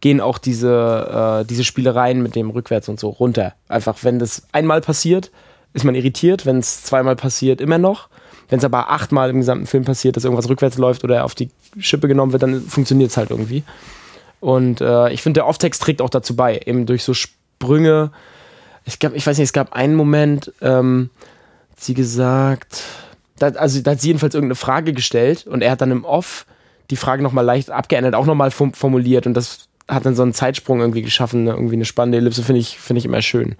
gehen auch diese, äh, diese Spielereien mit dem Rückwärts und so runter. Einfach, wenn das einmal passiert, ist man irritiert, wenn es zweimal passiert, immer noch. Wenn es aber achtmal im gesamten Film passiert, dass irgendwas rückwärts läuft oder auf die Schippe genommen wird, dann funktioniert es halt irgendwie. Und äh, ich finde, der Off-Text trägt auch dazu bei, eben durch so Sprünge. Ich, glaub, ich weiß nicht, es gab einen Moment, ähm, sie gesagt, da, also da hat sie jedenfalls irgendeine Frage gestellt und er hat dann im Off die Frage nochmal leicht abgeändert, auch nochmal formuliert und das hat dann so einen Zeitsprung irgendwie geschaffen, irgendwie eine spannende Ellipse, finde ich, finde ich immer schön.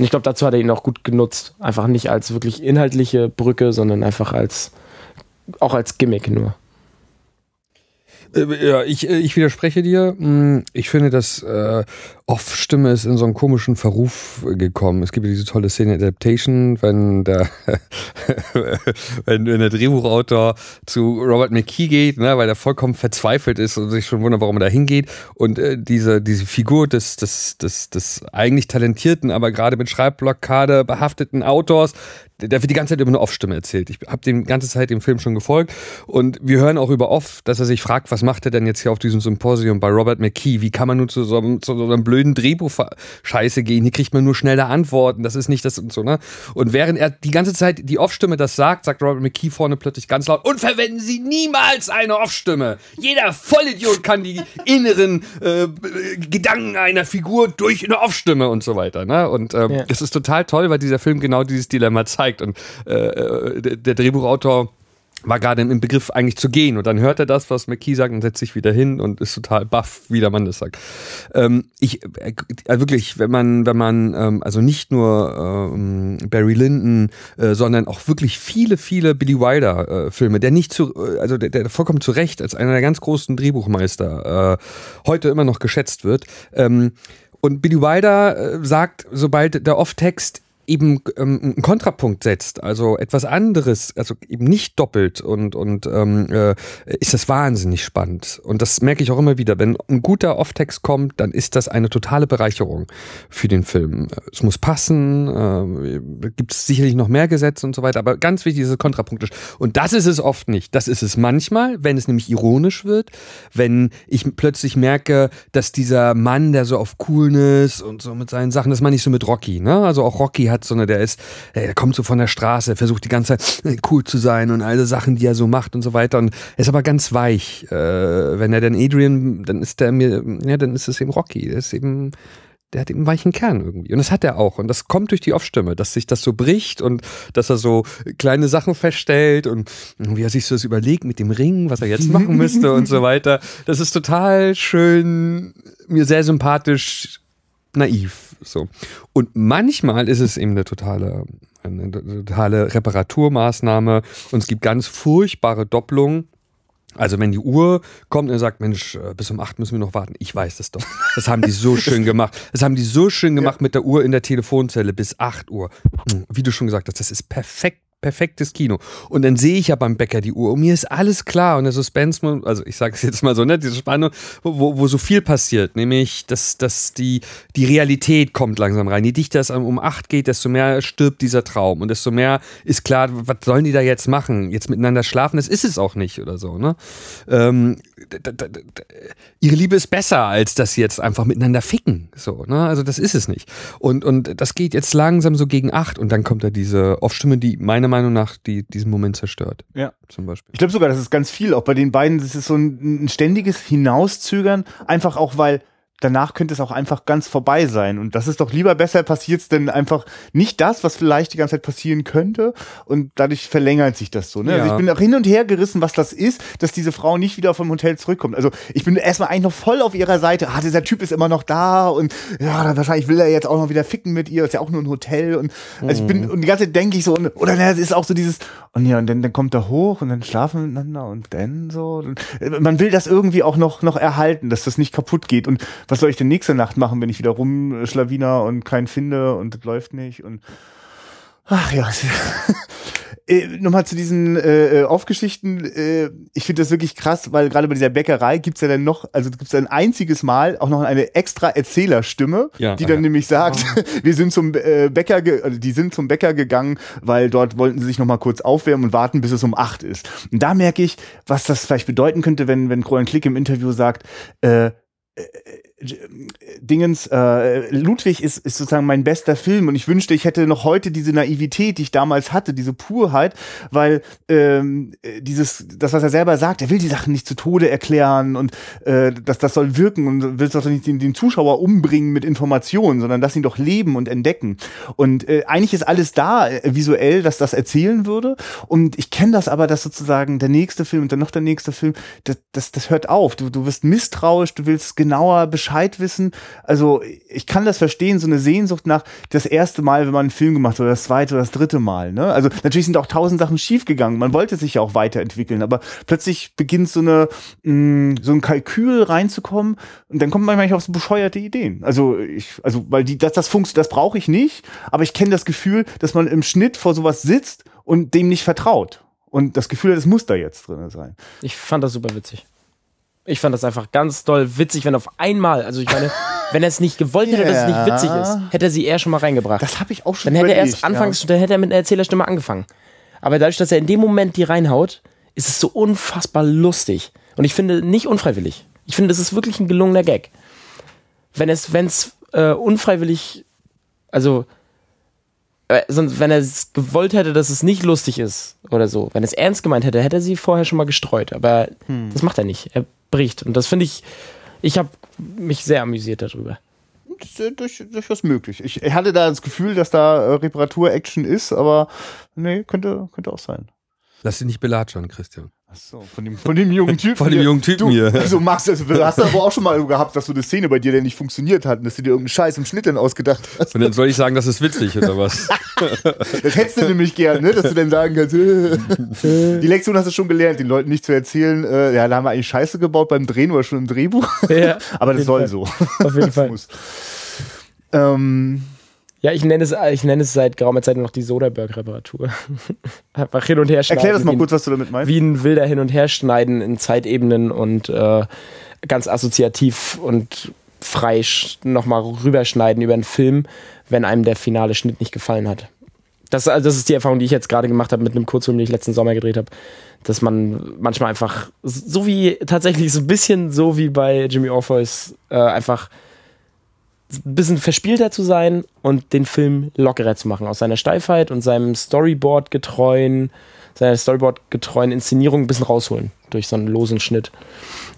Und ich glaube, dazu hat er ihn auch gut genutzt. Einfach nicht als wirklich inhaltliche Brücke, sondern einfach als auch als Gimmick nur. Äh, ja, ich, äh, ich widerspreche dir. Hm, ich finde, dass äh, Off-Stimme ist in so einen komischen Verruf gekommen. Es gibt ja diese tolle Szene Adaptation, wenn der, wenn, der Drehbuchautor zu Robert McKee geht, ne, weil er vollkommen verzweifelt ist und sich schon wundert, warum er da hingeht. Und äh, diese, diese Figur des, des, des, des eigentlich talentierten, aber gerade mit Schreibblockade behafteten Autors, der wird die ganze Zeit über eine Off-Stimme erzählt. Ich habe die ganze Zeit dem Film schon gefolgt und wir hören auch über Off, dass er sich fragt, was macht er denn jetzt hier auf diesem Symposium bei Robert McKee? Wie kann man nur zu so, einem, zu so einem blöden Drehbuch-Scheiße gehen? Hier kriegt man nur schnelle Antworten. Das ist nicht das und so, ne? Und während er die ganze Zeit die Off-Stimme das sagt, sagt Robert McKee vorne plötzlich ganz laut und verwenden Sie niemals eine Off-Stimme. Jeder Vollidiot kann die inneren äh, Gedanken einer Figur durch eine Off-Stimme und so weiter, ne? Und ähm, ja. das ist total toll, weil dieser Film genau dieses Dilemma zeigt zeigt. Und äh, äh der Drehbuchautor war gerade im Begriff eigentlich zu gehen und dann hört er das, was McKee sagt und setzt sich wieder hin und ist total baff, wie der Mann das sagt. Ähm, ich äh, wirklich, wenn man, wenn man ähm, also nicht nur ähm, Barry Lyndon, äh, sondern auch wirklich viele, viele Billy Wilder äh, Filme, der nicht zu, äh, also der, der vollkommen zu Recht als einer der ganz großen Drehbuchmeister äh, heute immer noch geschätzt wird. Ähm, und Billy Wilder äh, sagt, sobald der Off-Text eben ähm, einen Kontrapunkt setzt, also etwas anderes, also eben nicht doppelt und, und ähm, äh, ist das wahnsinnig spannend. Und das merke ich auch immer wieder. Wenn ein guter Off-Text kommt, dann ist das eine totale Bereicherung für den Film. Es muss passen, äh, gibt es sicherlich noch mehr Gesetze und so weiter, aber ganz wichtig ist es kontrapunktisch. Und das ist es oft nicht. Das ist es manchmal, wenn es nämlich ironisch wird, wenn ich plötzlich merke, dass dieser Mann, der so auf Coolness und so mit seinen Sachen, das meine ich so mit Rocky, ne? Also auch Rocky hat hat, sondern der ist, der kommt so von der Straße, versucht die ganze Zeit äh, cool zu sein und alle Sachen, die er so macht und so weiter. Und er ist aber ganz weich. Äh, wenn er dann Adrian, dann ist der mir, ja, dann ist es eben Rocky. Der ist eben der hat eben einen weichen Kern irgendwie. Und das hat er auch. Und das kommt durch die Off-Stimme, dass sich das so bricht und dass er so kleine Sachen feststellt und wie er sich so das überlegt mit dem Ring, was er jetzt machen müsste und so weiter. Das ist total schön, mir sehr sympathisch, naiv. So. Und manchmal ist es eben eine totale, eine totale Reparaturmaßnahme und es gibt ganz furchtbare Doppelungen also wenn die Uhr kommt und sagt, Mensch, äh, bis um acht müssen wir noch warten. Ich weiß das doch. Das haben die so schön gemacht. Das haben die so schön gemacht ja. mit der Uhr in der Telefonzelle bis acht Uhr. Wie du schon gesagt hast, das ist perfekt perfektes Kino. Und dann sehe ich ja beim Bäcker die Uhr und mir ist alles klar und der Suspense, also ich sage es jetzt mal so, ne, diese Spannung, wo, wo so viel passiert, nämlich, dass, dass die, die Realität kommt langsam rein. Je dichter es um acht geht, desto mehr stirbt dieser Traum und desto mehr ist klar, was sollen die da jetzt machen? Jetzt miteinander schlafen? Das ist es auch nicht oder so, ne? Ähm, ihre Liebe ist besser, als dass sie jetzt einfach miteinander ficken, so, ne? Also das ist es nicht. Und, und das geht jetzt langsam so gegen acht und dann kommt da diese Off-Stimme, die meiner Meinung nach die, diesen Moment zerstört. Ja. Zum Beispiel. Ich glaube sogar, das ist ganz viel, auch bei den beiden, das ist so ein, ein ständiges Hinauszögern, einfach auch, weil danach könnte es auch einfach ganz vorbei sein. Und das ist doch lieber besser, passiert es denn einfach nicht das, was vielleicht die ganze Zeit passieren könnte. Und dadurch verlängert sich das so. Ne? Also ja. Also ich bin auch hin und her gerissen, was das ist, dass diese Frau nicht wieder vom Hotel zurückkommt. Also ich bin erstmal eigentlich noch voll auf ihrer Seite. Ah, dieser Typ ist immer noch da und ja, dann wahrscheinlich will er jetzt auch noch wieder ficken mit ihr. Ist ja auch nur ein Hotel. Und also ich bin, mhm. und die ganze Zeit denke ich so, oder ne, es ist auch so dieses, und ja, und dann, dann kommt er hoch und dann schlafen miteinander und dann so. Und man will das irgendwie auch noch, noch erhalten, dass das nicht kaputt geht. Und was soll ich denn nächste Nacht machen, wenn ich wieder rumschlawiner und keinen finde und das läuft nicht und ach ja. äh, Nochmal zu diesen äh, äh, Aufgeschichten. Äh, ich finde das wirklich krass, weil gerade bei dieser Bäckerei gibt's ja dann noch, also gibt's ein einziges Mal auch noch eine extra Erzählerstimme, ja, die dann ja. nämlich sagt, oh. wir sind zum äh, Bäcker, also die sind zum Bäcker gegangen, weil dort wollten sie sich nochmal kurz aufwärmen und warten, bis es um acht ist. Und da merke ich, was das vielleicht bedeuten könnte, wenn, wenn Kroan Klick im Interview sagt, äh, Dingens, äh, Ludwig ist, ist sozusagen mein bester Film und ich wünschte, ich hätte noch heute diese Naivität, die ich damals hatte, diese Purheit, weil ähm, dieses, das, was er selber sagt, er will die Sachen nicht zu Tode erklären und äh, das, das soll wirken und will doch nicht den, den Zuschauer umbringen mit Informationen, sondern lass ihn doch leben und entdecken. Und äh, eigentlich ist alles da äh, visuell, dass das erzählen würde. Und ich kenne das aber, dass sozusagen der nächste Film und dann noch der nächste Film, das, das, das hört auf. Du, du wirst misstrauisch, du willst genauer Bescheid wissen. Also ich kann das verstehen, so eine Sehnsucht nach das erste Mal, wenn man einen Film gemacht hat, oder das zweite oder das dritte Mal. Ne? Also natürlich sind auch tausend Sachen schiefgegangen. Man wollte sich ja auch weiterentwickeln, aber plötzlich beginnt so eine mh, mm, so ein Kalkül reinzukommen und dann kommt man manchmal auf so bescheuerte Ideen. Also ich, also weil die das das funktioniert, das brauche ich nicht, aber ich kenne das Gefühl, dass man im Schnitt vor sowas sitzt und dem nicht vertraut. Und das Gefühl, das muss da jetzt drin sein. Ich fand das super witzig. Ich fand das einfach ganz doll witzig, wenn auf einmal, also ich meine, wenn er es nicht gewollt hätte, dass es nicht witzig ist, hätte er sie eher schon mal reingebracht. Das habe ich auch schon Dann hätte er erst anfangs, ja. dann hätte er mit einer Erzählerstimme angefangen. Aber dadurch, dass er in dem Moment die reinhaut, ist es so unfassbar lustig. Und ich finde, nicht unfreiwillig. Ich finde, das ist wirklich ein gelungener Gag. Wenn es, wenn es äh, unfreiwillig, also äh, sonst, wenn er es gewollt hätte, dass es nicht lustig ist oder so, wenn er es ernst gemeint hätte, hätte er sie vorher schon mal gestreut. Aber hm. das macht er nicht. Er bricht. Und das finde ich, ich habe mich sehr amüsiert darüber. Das ist durch, durchaus möglich. Ich hatte da das Gefühl, dass da äh, Reparatur-Action ist, aber nee, könnte, könnte auch sein. Lass dich nicht belatschern, Christian. Ach so, von dem, von dem jungen Typen. von dem jungen Typen du, hier. Also Max, also, hast du aber auch schon mal gehabt, dass so eine Szene bei dir, der nicht funktioniert hat, und dass du dir irgendeinen Scheiß im Schnitt dann ausgedacht hast. Und dann soll ich sagen, das ist witzig, oder was? das hättest du nämlich gern, ne? Dass du dann sagen kannst, die Lektion hast du schon gelernt, den Leuten nicht zu erzählen, äh, ja, da haben wir eigentlich Scheiße gebaut beim Drehen oder schon im Drehbuch. Ja, aber das soll Fall. so. Auf jeden Fall. Ähm, ja, ich nenne es, ich nenne es seit geraumer Zeit noch die Soderbergh-Reparatur. Einfach hin und her schneiden. Erklär das mal kurz, was du damit meinst. Wie ein wilder Hin- und Herschneiden in Zeitebenen und äh, ganz assoziativ und frei nochmal rüberschneiden über einen Film, wenn einem der finale Schnitt nicht gefallen hat. Das, also das ist die Erfahrung, die ich jetzt gerade gemacht habe mit einem Kurzfilm, den ich letzten Sommer gedreht habe. Dass man manchmal einfach, so wie tatsächlich so ein bisschen so wie bei Jimmy Orpheus, äh, einfach ein bisschen verspielter zu sein und den Film lockerer zu machen. Aus seiner Steifheit und seinem Storyboard-getreuen, seiner Storyboard-getreuen Inszenierung ein bisschen rausholen durch so einen losen Schnitt.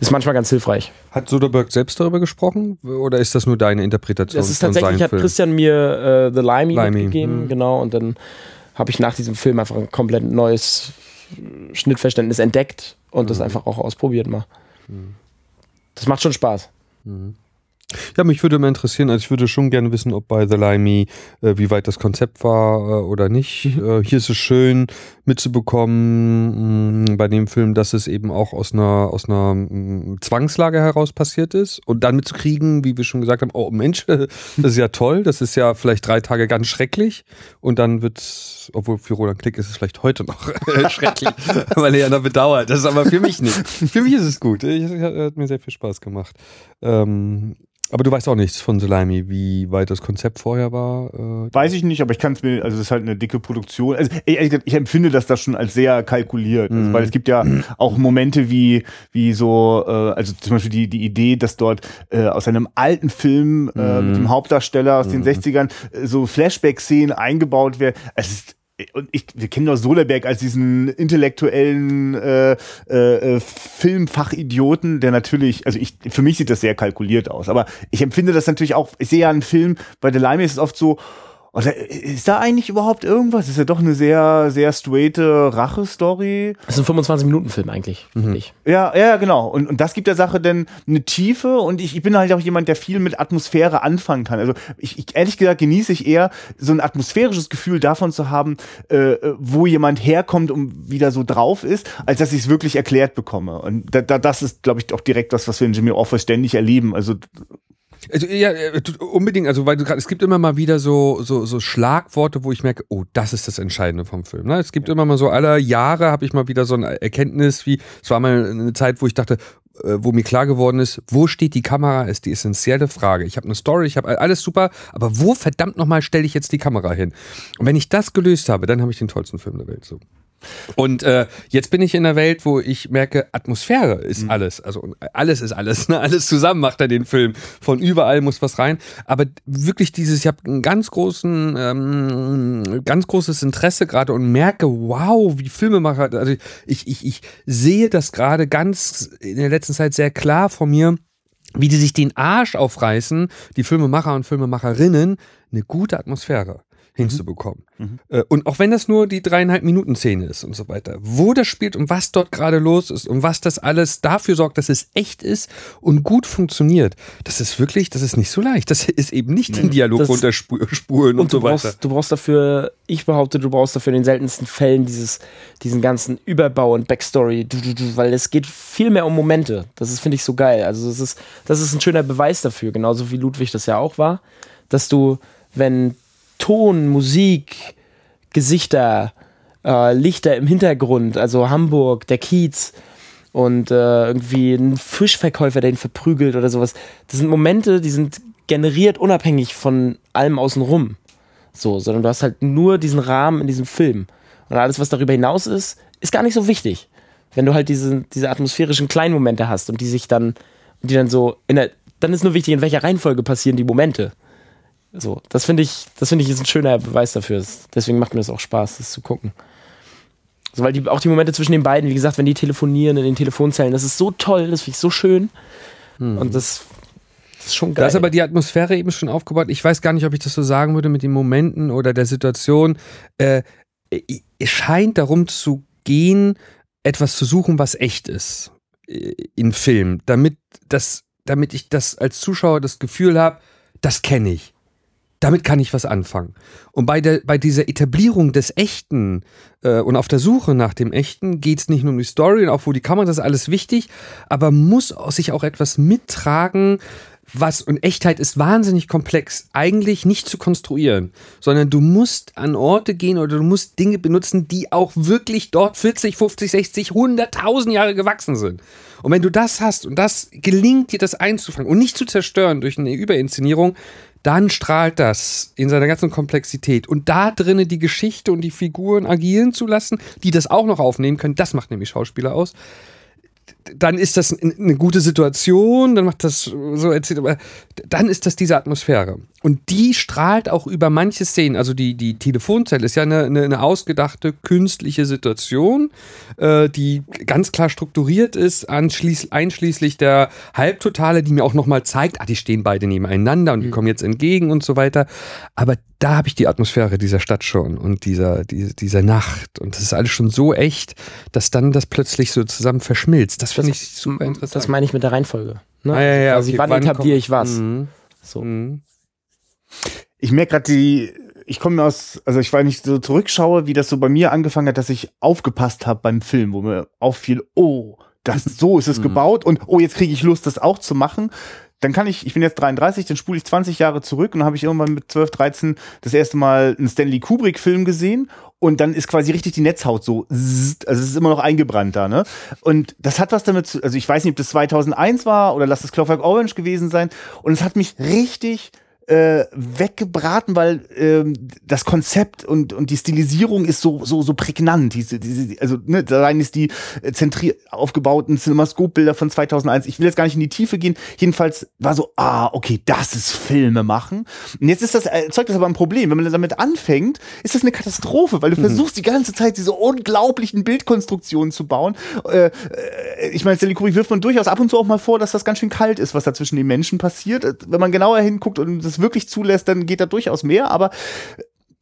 Ist manchmal ganz hilfreich. Hat Soderbergh selbst darüber gesprochen oder ist das nur deine Interpretation? Das ist tatsächlich, hat Film? Christian mir äh, The Limey, Limey, mitgegeben, mhm. genau, und dann habe ich nach diesem Film einfach ein komplett neues Schnittverständnis entdeckt und das einfach auch ausprobiert mal. Das macht schon Spaß. Ja, mich würde mal interessieren, also ich würde schon gerne wissen, ob bei The Limey, äh, wie weit das Konzept war äh, oder nicht. Äh, hier ist es schön mitzubekommen mh, bei dem Film, dass es eben auch aus einer, aus einer mh, Zwangslage heraus passiert ist und dann mitzukriegen, wie wir schon gesagt haben, oh Mensch, das ist ja toll, das ist ja vielleicht drei Tage ganz schrecklich und dann wird's, obwohl für Roland Klick ist es vielleicht heute noch schrecklich, weil er ja bedauert. Das ist aber für mich nicht. Für mich ist es gut. Ich, hat mir sehr viel Spaß gemacht. Ähm, aber du weißt auch nichts von Salami, wie weit das Konzept vorher war. Äh, Weiß ich nicht, aber ich kann es mir, also es ist halt eine dicke Produktion. Also ich, ich empfinde das das schon als sehr kalkuliert, also, weil es gibt ja auch Momente wie wie so, äh, also zum Beispiel die die Idee, dass dort äh, aus einem alten Film äh, mit dem Hauptdarsteller aus den 60ern äh, so Flashback-Szenen eingebaut werden. Es ist und ich, wir kennen doch Soderbergh als diesen intellektuellen äh, äh, äh, Filmfachidioten, der natürlich, also ich, für mich sieht das sehr kalkuliert aus, aber ich empfinde das natürlich auch, ich sehe ja einen Film, bei The Limey ist es oft so, oder ist da eigentlich überhaupt irgendwas? Ist ja doch eine sehr, sehr straighte Rache-Story. Das ist ein 25-Minuten-Film eigentlich, finde ich. Ja, ja, genau. Und, und das gibt der Sache dann eine Tiefe und ich, ich bin halt auch jemand, der viel mit Atmosphäre anfangen kann. Also ich, ich ehrlich gesagt genieße ich eher so ein atmosphärisches Gefühl davon zu haben, äh, wo jemand herkommt und wieder so drauf ist, als dass ich es wirklich erklärt bekomme. Und da, da, das ist, glaube ich, auch direkt das, was wir in Jimmy Office ständig erleben. Also Also ja, äh, unbedingt, also weil du gerade, es gibt immer mal wieder so, so, so Schlagworte, wo ich merke, oh, das ist das Entscheidende vom Film. Ne? Es gibt immer mal so alle Jahre habe ich mal wieder so eine Erkenntnis, wie es war mal eine Zeit, wo ich dachte, äh, wo mir klar geworden ist, wo steht die Kamera, ist die essentielle Frage. Ich habe eine Story, ich habe alles super, aber wo verdammt nochmal stelle ich jetzt die Kamera hin? Und wenn ich das gelöst habe, dann habe ich den tollsten Film der Welt. So. Und äh, jetzt bin ich in einer Welt, wo ich merke, Atmosphäre ist alles. Also alles ist alles. Ne? Alles zusammen macht er den Film. Von überall muss was rein. Aber wirklich dieses, ich habe einen ganz großen, ähm, ganz großes Interesse gerade und merke, wow, wie Filmemacher. Also ich, ich, ich sehe das gerade ganz in der letzten Zeit sehr klar vor mir wie die sich den Arsch aufreißen, die Filmemacher und Filmemacherinnen, eine gute Atmosphäre hinzubekommen. Äh, Und auch wenn das nur die dreieinhalb Minuten Szene ist und so weiter, wo das spielt und was dort gerade los ist und was das alles dafür sorgt, dass es echt ist und gut funktioniert, das ist wirklich, das ist nicht so leicht. Das ist eben nicht den Dialog Das- runterspulen und, Und du so weiter. brauchst, du brauchst dafür, ich behaupte, du brauchst dafür in den seltensten Fällen dieses, diesen ganzen Überbau und Backstory, weil es geht viel mehr um Momente. Das ist, finde ich, so geil. Also das ist, das ist ein schöner Beweis dafür, genauso wie Ludwig das ja auch war, dass du, wenn Ton, Musik, Gesichter, äh, Lichter im Hintergrund, also Hamburg, der Kiez und äh, irgendwie ein Fischverkäufer, der ihn verprügelt oder sowas. Das sind Momente, die sind generiert unabhängig von allem außenrum. So, sondern du hast halt nur diesen Rahmen in diesem Film. Und alles, was darüber hinaus ist, ist gar nicht so wichtig. Wenn du halt diese, diese atmosphärischen kleinen Momente hast und die sich dann, die dann so der, dann ist nur wichtig, in welcher Reihenfolge passieren die Momente. So, das finde ich, das finde ich ist ein schöner Beweis dafür. Deswegen macht mir das auch Spaß, das zu gucken. So, weil die, auch die Momente zwischen den beiden, wie gesagt, wenn die telefonieren in den Telefonzellen, das ist so toll, das finde ich so schön. Und das, das ist schon geil. Da ist aber die Atmosphäre eben schon aufgebaut. Ich weiß gar nicht, ob ich das so sagen würde mit den Momenten oder der Situation. Äh, es scheint darum zu gehen, etwas zu suchen, was echt ist äh, in Film, damit das, damit ich das als Zuschauer das Gefühl habe, das kenne ich. Damit kann ich was anfangen. Und bei, der, bei dieser Etablierung des Echten äh, und auf der Suche nach dem Echten geht es nicht nur um die Story und auch wo die Kamera, das ist alles wichtig, aber muss sich auch etwas mittragen, was, und Echtheit ist wahnsinnig komplex, eigentlich nicht zu konstruieren, sondern du musst an Orte gehen oder du musst Dinge benutzen, die auch wirklich dort 40, 50, 60, 100.000 Jahre gewachsen sind. Und wenn du das hast und das gelingt dir, das einzufangen und nicht zu zerstören durch eine Überinszenierung, dann strahlt das in seiner ganzen Komplexität. Und da drinnen die Geschichte und die Figuren agieren zu lassen, die das auch noch aufnehmen können, das macht nämlich Schauspieler aus. dann ist das eine gute Situation, dann macht das so erzählt, aber dann ist das diese Atmosphäre. Und die strahlt auch über manche Szenen. Also die, die Telefonzelle ist ja eine, eine, eine ausgedachte künstliche Situation, äh, die ganz klar strukturiert ist, einschließlich der Halbtotale, die mir auch nochmal zeigt, ah, die stehen beide nebeneinander und die mhm. kommen jetzt entgegen und so weiter. Aber da habe ich die Atmosphäre dieser Stadt schon und dieser, die, dieser Nacht. Und das ist alles schon so echt, dass dann das plötzlich so zusammen verschmilzt. Das finde ich super interessant. Das meine ich mit der Reihenfolge. Ne? Ah, ja, ja, also okay. wann, wann etabliere ich was? Mhm. So. Mhm. Ich merke gerade die, ich komme aus, also ich, weil ich so zurückschaue, wie das so bei mir angefangen hat, dass ich aufgepasst habe beim Film, wo mir auffiel, oh, das so ist es mhm. gebaut und oh, jetzt kriege ich Lust, das auch zu machen. Dann kann ich, ich bin jetzt 33, dann spule ich 20 Jahre zurück und dann habe ich irgendwann mit 12, 13 das erste Mal einen Stanley Kubrick-Film gesehen und dann ist quasi richtig die Netzhaut so, also es ist immer noch eingebrannt da, ne? Und das hat was damit zu, also ich weiß nicht, ob das 2001 war oder lass es Clockwork Orange gewesen sein und es hat mich richtig äh, weggebraten, weil ähm, das Konzept und, und die Stilisierung ist so, so, so prägnant. Diese, diese, also, ne, da rein ist die äh, zentriert aufgebauten Cinemascope-Bilder von 2001. Ich will jetzt gar nicht in die Tiefe gehen. Jedenfalls war so, ah, okay, das ist Filme machen. Und jetzt ist das, äh, zeugt das aber ein Problem. Wenn man damit anfängt, ist das eine Katastrophe, weil du mhm. versuchst die ganze Zeit diese unglaublichen Bildkonstruktionen zu bauen. Äh, äh, ich meine, Stanley Kubrick wirft man durchaus ab und zu auch mal vor, dass das ganz schön kalt ist, was da zwischen den Menschen passiert. Wenn man genauer hinguckt und das wirklich zulässt, dann geht da durchaus mehr, aber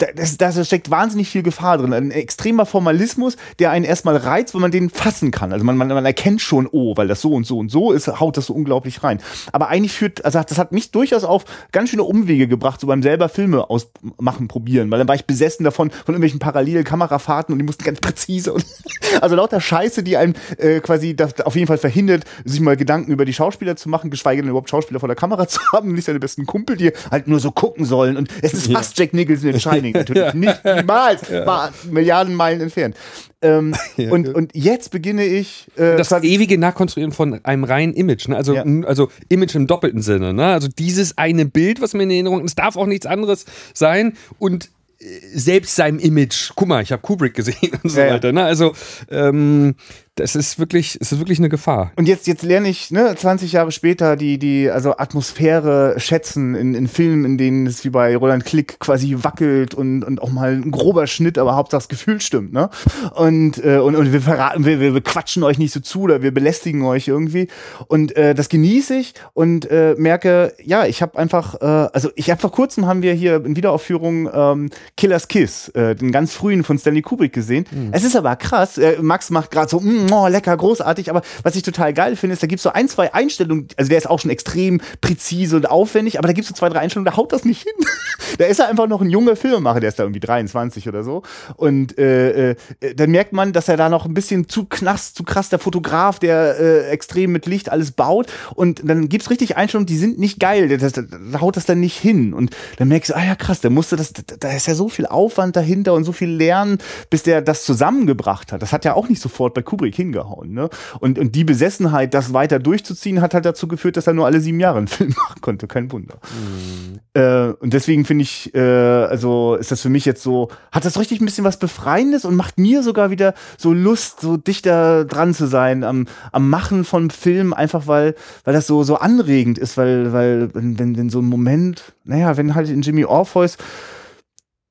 da, da steckt wahnsinnig viel Gefahr drin. Ein extremer Formalismus, der einen erstmal reizt, wenn man den fassen kann. Also man, man, man erkennt schon, oh, weil das so und so und so ist, haut das so unglaublich rein. Aber eigentlich führt, also das hat mich durchaus auf ganz schöne Umwege gebracht, so beim selber Filme ausmachen, probieren. Weil dann war ich besessen davon, von irgendwelchen parallelen Kamerafahrten und die mussten ganz präzise und also lauter Scheiße, die einem äh, quasi auf jeden Fall verhindert, sich mal Gedanken über die Schauspieler zu machen, geschweige denn überhaupt Schauspieler vor der Kamera zu haben, nicht seine besten Kumpel, die halt nur so gucken sollen. Und es ist fast Jack Nicholson in Shining natürlich ja. nicht niemals, ja. war Milliarden Meilen entfernt. Ähm, ja, und, und jetzt beginne ich. Äh, das ewige Nachkonstruieren von einem reinen Image, ne? also, ja. also Image im doppelten Sinne. Ne? Also dieses eine Bild, was mir in Erinnerung, es darf auch nichts anderes sein und äh, selbst seinem Image, guck mal, ich habe Kubrick gesehen und so ja, weiter. Ne? Also ähm, es ist wirklich, es ist wirklich eine Gefahr. Und jetzt, jetzt lerne ich, ne, 20 Jahre später die, die, also Atmosphäre schätzen in, in Filmen, in denen es wie bei Roland Klick quasi wackelt und, und auch mal ein grober Schnitt, aber Hauptsache das Gefühl stimmt, ne? Und, äh, und, und wir verraten, wir, wir, wir quatschen euch nicht so zu oder wir belästigen euch irgendwie. Und äh, das genieße ich und äh, merke, ja, ich habe einfach, äh, also ich habe vor kurzem haben wir hier in Wiederaufführung ähm, Killer's Kiss, äh, den ganz frühen von Stanley Kubrick gesehen. Mhm. Es ist aber krass, äh, Max macht gerade so, mm, oh, lecker, großartig. Aber was ich total geil finde, ist, da gibt es so ein, zwei Einstellungen, also der ist auch schon extrem präzise und aufwendig, aber da gibt es so zwei, drei Einstellungen, da haut das nicht hin. da ist er einfach noch ein junger Filmemacher, der ist da irgendwie 23 oder so. Und äh, äh, dann merkt man, dass er da noch ein bisschen zu knass, zu krass der Fotograf, der äh, extrem mit Licht alles baut. Und dann gibt es richtig Einstellungen, die sind nicht geil. Da, da, da haut das dann nicht hin. Und dann merkst du, ah ja, krass, der musste das, da, da ist ja so viel Aufwand dahinter und so viel Lernen, bis der das zusammengebracht hat. Das hat ja auch nicht sofort bei Kubrick hingehauen. Ne? Und, und die Besessenheit, das weiter durchzuziehen, hat halt dazu geführt, dass er nur alle sieben Jahre einen Film machen konnte. Kein Wunder. Mhm. Äh, und deswegen finde ich, äh, also ist das für mich jetzt so, hat das richtig ein bisschen was Befreiendes und macht mir sogar wieder so Lust, so dichter dran zu sein am, am Machen von Filmen, einfach weil, weil das so, so anregend ist, weil, weil, wenn, wenn, wenn so ein Moment, naja, wenn halt in Jimmy Orpheus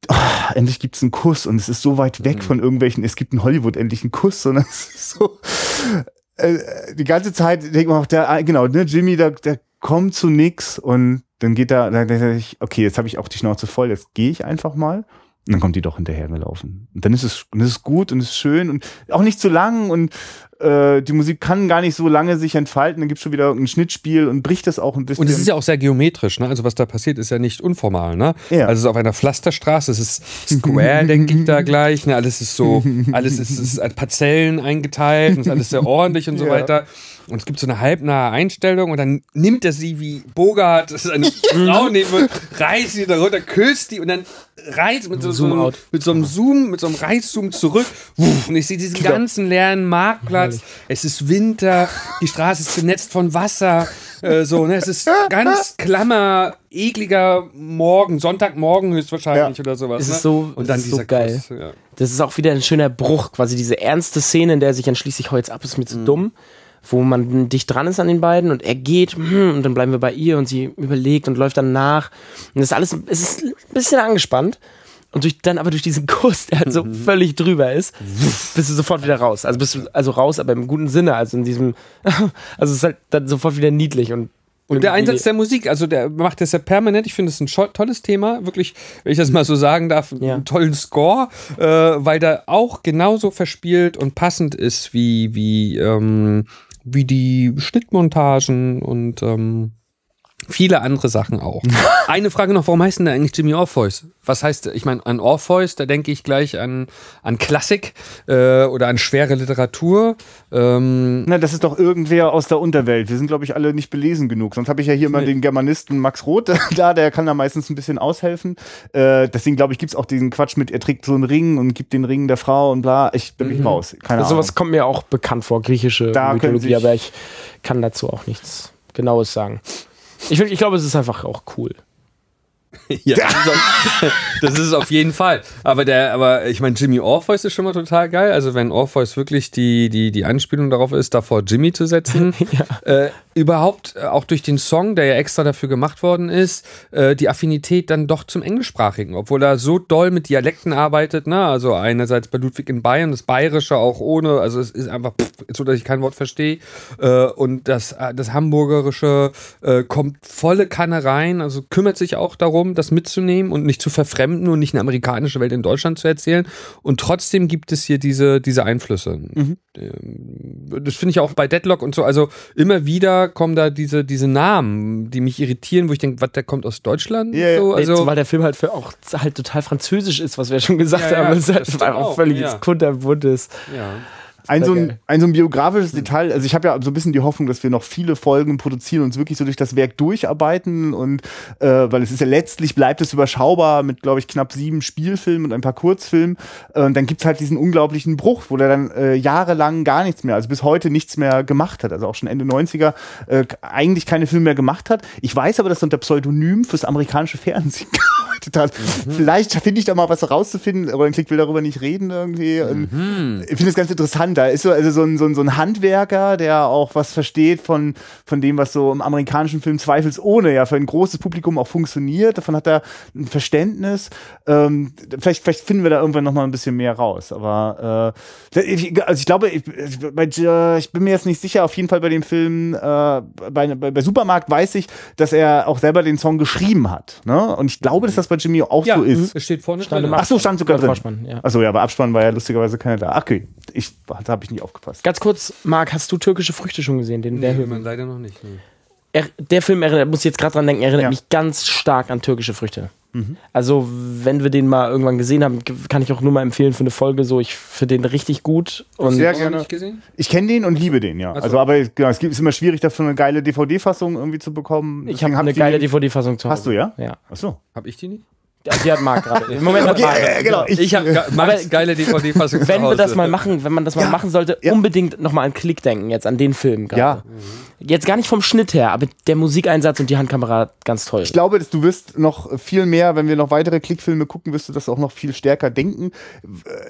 oh, endlich gibt's einen Kuss und es ist so weit weg mhm. von irgendwelchen, es gibt in Hollywood endlich einen Kuss, sondern es ist so, äh, die ganze Zeit denkt man auch, der, genau, ne, Jimmy, der, der kommt zu nix und dann geht er, dann denke ich, okay, jetzt habe ich auch die Schnauze voll, jetzt gehe ich einfach mal. Und dann kommt die doch hinterhergelaufen. Und dann ist es, und es ist gut und es ist schön und auch nicht zu lang und äh, die Musik kann gar nicht so lange sich entfalten, dann gibt es schon wieder ein Schnittspiel und bricht das auch ein bisschen. Und es ist ja auch sehr geometrisch, ne? Also was da passiert, ist ja nicht unformal, ne? Ja. Also es ist auf einer Pflasterstraße, es ist square, denke ich da gleich, ne? Alles ist so, alles ist, ist als Parzellen eingeteilt und ist alles sehr ordentlich und so ja. weiter. Und es gibt so eine halbnahe Einstellung und dann nimmt er sie wie Bogart, das ist eine Frau neben, reißt sie da runter, küsst die und dann reißt mit so, so, mit so einem Zoom, mit so einem Reißzoom zurück. Und ich sehe diesen ganzen leeren Marktplatz. Es ist Winter, die Straße ist benetzt von Wasser. Äh, so, ne? Es ist ganz klammer, ekliger Morgen, Sonntagmorgen höchstwahrscheinlich ja. oder sowas. Es ist ne? so, und dann ist so geil. ja. Das ist auch wieder ein schöner Bruch, quasi diese ernste Szene, in der sich dann schließlich Holz ab ist mit so mhm. dumm wo man dicht dran ist an den beiden und er geht hm, und dann bleiben wir bei ihr und sie überlegt und läuft dann nach. Und das ist alles, es ist ein bisschen angespannt. Und durch, dann aber durch diesen Kuss, der halt so mhm. völlig drüber ist, bist du sofort wieder raus. Also bist du also raus, aber im guten Sinne. Also in diesem, also es ist halt dann sofort wieder niedlich und und der Einsatz der Musik, also der macht das ja permanent. Ich finde es ein tolles Thema, wirklich, wenn ich das mal so sagen darf, ja. einen tollen Score, äh, weil der auch genauso verspielt und passend ist wie wie ähm, wie die Schnittmontagen und ähm, viele andere Sachen auch. Eine Frage noch, warum heißt denn da eigentlich Jimmy Orpheus? Was heißt, ich meine, an Orpheus, da denke ich gleich an, an Klassik äh, oder an schwere Literatur. Ähm Na, das ist doch irgendwer aus der Unterwelt. Wir sind, glaube ich, alle nicht belesen genug. Sonst habe ich ja hier mal den Germanisten Max Roth da, der kann da meistens ein bisschen aushelfen. Äh, deswegen, glaube ich, gibt es auch diesen Quatsch mit, er trägt so einen Ring und gibt den Ring der Frau und bla. Ich bin mhm. nicht raus. Keine also, Ahnung. Sowas kommt mir auch bekannt vor, griechische da Mythologie, aber ich kann dazu auch nichts Genaues sagen. Ich, ich glaube, es ist einfach auch cool. ja, das ist, auf, das ist, auf, jeden Fall. Aber der, aber ich meine, Jimmy Orpheus ist schon mal total geil. Also wenn Orpheus wirklich die, die, die Anspielung darauf ist, davor Jimmy zu setzen, ja. äh, überhaupt äh, auch durch den Song, der ja extra dafür gemacht worden ist, äh, die Affinität dann doch zum Englischsprachigen, obwohl er so doll mit Dialekten arbeitet, ne? Also einerseits bei Ludwig in Bayern, das Bayerische auch ohne, also es ist einfach so, dass ich kein Wort verstehe. Äh, und das, das Hamburgerische kommt volle Kanne rein, also kümmert sich auch darum, das mitzunehmen und nicht zu verfremden und nicht eine amerikanische Welt in Deutschland zu erzählen. Und trotzdem gibt es hier diese, diese Einflüsse. Mhm. Ähm, das finde ich auch bei Deadlock und so, also immer wieder kommen da diese, diese Namen, die mich irritieren, wo ich denke, was, der kommt aus Deutschland? Yeah, so, also weil der Film halt für auch halt total französisch ist, was wir ja schon gesagt ja, haben. Ja, das ist halt einfach auch, völliges ja. kunterbuntes. Ja. Ein so ein, ein so ein biografisches Detail, also ich habe ja so ein bisschen die Hoffnung, dass wir noch viele Folgen produzieren und uns wirklich so durch das Werk durcharbeiten und äh, weil es ist ja letztlich bleibt es überschaubar mit, glaube ich, knapp sieben Spielfilmen und ein paar Kurzfilmen. Äh, und dann gibt's halt diesen unglaublichen Bruch, wo der dann äh, jahrelang gar nichts mehr, also bis heute nichts mehr gemacht hat, also auch schon Ende 90er äh, eigentlich keine Filme mehr gemacht hat. Ich weiß aber, dass er unter Pseudonym fürs amerikanische Fernsehen gearbeitet hat. Mhm. Vielleicht finde ich da mal was herauszufinden, aber dann Klick will darüber nicht reden irgendwie. Mhm. Ich finde es ganz interessant da ist so, also so, ein, so, ein, so ein Handwerker, der auch was versteht von, von dem, was so im amerikanischen Film zweifelsohne ja für ein großes Publikum auch funktioniert. Davon hat er ein Verständnis. Ähm, vielleicht, vielleicht finden wir da irgendwann noch mal ein bisschen mehr raus. Aber äh, also ich glaube, ich, ich bin mir jetzt nicht sicher, auf jeden Fall bei dem Film, äh, bei, bei, bei Supermarkt weiß ich, dass er auch selber den Song geschrieben hat. Ne? Und ich glaube, dass das bei Jimmy auch ja, so ist. Es steht vorne stand drin. Ach so, stand sogar drin. Ja. Achso, ja, aber Abspann war ja lustigerweise keiner da. Okay, ich da habe ich nicht aufgepasst. Ganz kurz, Marc, hast du türkische Früchte schon gesehen? Den, der nee, Film? leider noch nicht. Nee. Er, der Film erinnert, muss ich jetzt gerade dran denken, erinnert ja. mich ganz stark an türkische Früchte. Mhm. Also, wenn wir den mal irgendwann gesehen haben, kann ich auch nur mal empfehlen für eine Folge so. Ich finde den richtig gut. Und Sehr gerne. Ich kenne den und liebe den, ja. So. Also, aber genau, es ist immer schwierig, dafür eine geile DVD-Fassung irgendwie zu bekommen. Ich habe eine geile DVD-Fassung zu Hause. Hast du, ja? Ja. Achso. Habe ich die nicht? Die hat Marc gerade. Im Moment okay, hat Marc. Äh, genau. Ich, ich habe Marcs geile DVD-Fassung. Wenn wir das mal machen, wenn man das mal ja, machen sollte, ja. unbedingt nochmal an Klick denken, jetzt an den Film. Grade. Ja. Jetzt gar nicht vom Schnitt her, aber der Musikeinsatz und die Handkamera ganz toll. Ich glaube, dass du wirst noch viel mehr, wenn wir noch weitere Klickfilme gucken, wirst du das auch noch viel stärker denken.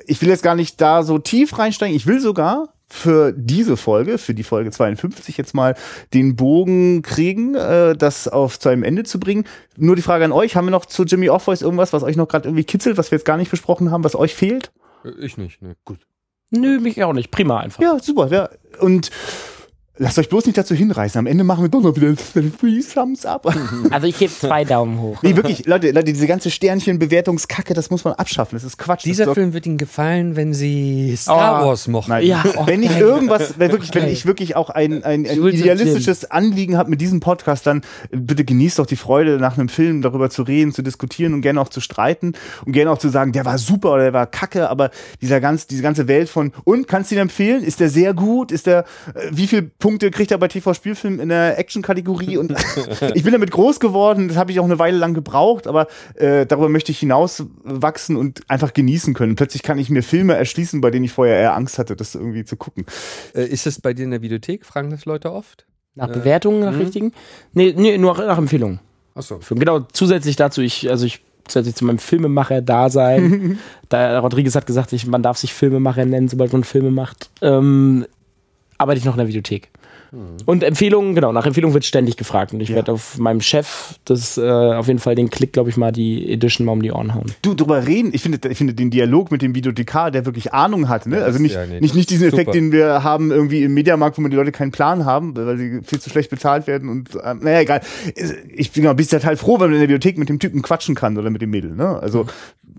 Ich will jetzt gar nicht da so tief reinsteigen. Ich will sogar, für diese Folge, für die Folge 52 jetzt mal den Bogen kriegen, äh, das auf zu einem Ende zu bringen. Nur die Frage an euch, haben wir noch zu Jimmy Off-Voice irgendwas, was euch noch gerade irgendwie kitzelt, was wir jetzt gar nicht besprochen haben, was euch fehlt? Äh, ich nicht, ne, gut. Nö, mich auch nicht. Prima einfach. Ja, super. Ja. Und Lasst euch bloß nicht dazu hinreißen. Am Ende machen wir doch noch wieder Three Thumbs Up. Also ich gebe zwei Daumen hoch. Nee, wirklich, Leute, Leute, diese ganze Sternchen-Bewertungskacke, das muss man abschaffen. Das ist Quatsch. Dieser Film wird Ihnen gefallen, wenn Sie Star oh. Wars mochten. Nein. Ja, oh, wenn ich irgendwas, wenn, wirklich, wenn ich wirklich auch ein, ein, ein idealistisches Anliegen habe mit diesem Podcast, dann bitte genießt doch die Freude, nach einem Film darüber zu reden, zu diskutieren und gerne auch zu streiten und gerne auch zu sagen, der war super oder der war kacke, aber dieser ganz, diese ganze Welt von, und, kannst du ihn empfehlen? Ist der sehr gut? Ist der, äh, wie viel Punkte Punkte kriegt er bei TV-Spielfilmen in der Action-Kategorie und ich bin damit groß geworden, das habe ich auch eine Weile lang gebraucht, aber äh, darüber möchte ich hinauswachsen und einfach genießen können. Plötzlich kann ich mir Filme erschließen, bei denen ich vorher eher Angst hatte, das irgendwie zu gucken. Äh, ist das bei dir in der Videothek? Fragen das Leute oft? Nach äh, Bewertungen, nach mh. richtigen? Nee, nee, nur nach Empfehlungen. Achso. Genau, zusätzlich dazu, ich, also ich zusätzlich zu meinem Filmemacher-Dasein. da Rodriguez hat gesagt, ich, man darf sich Filmemacher nennen, sobald man Filme macht. Ähm, arbeite ich noch in der Videothek. Und Empfehlungen, genau, nach Empfehlungen wird ständig gefragt. Und ich Ja. werde auf meinem Chef das äh, auf jeden Fall den Klick, glaube ich, mal die Edition mal um die Ohren hauen. Du, drüber reden, ich finde, ich finde den Dialog mit dem Videothekar, der wirklich Ahnung hat, ne? Ja, also nicht, ja, nee, nicht, nicht diesen super. Effekt, den wir haben irgendwie im Mediamarkt, wo man die Leute keinen Plan haben, weil sie viel zu schlecht bezahlt werden und, ähm, naja, egal. Ich bin, bin total froh, wenn man in der Videothek mit dem Typen quatschen kann oder mit dem Mädel, ne? Also,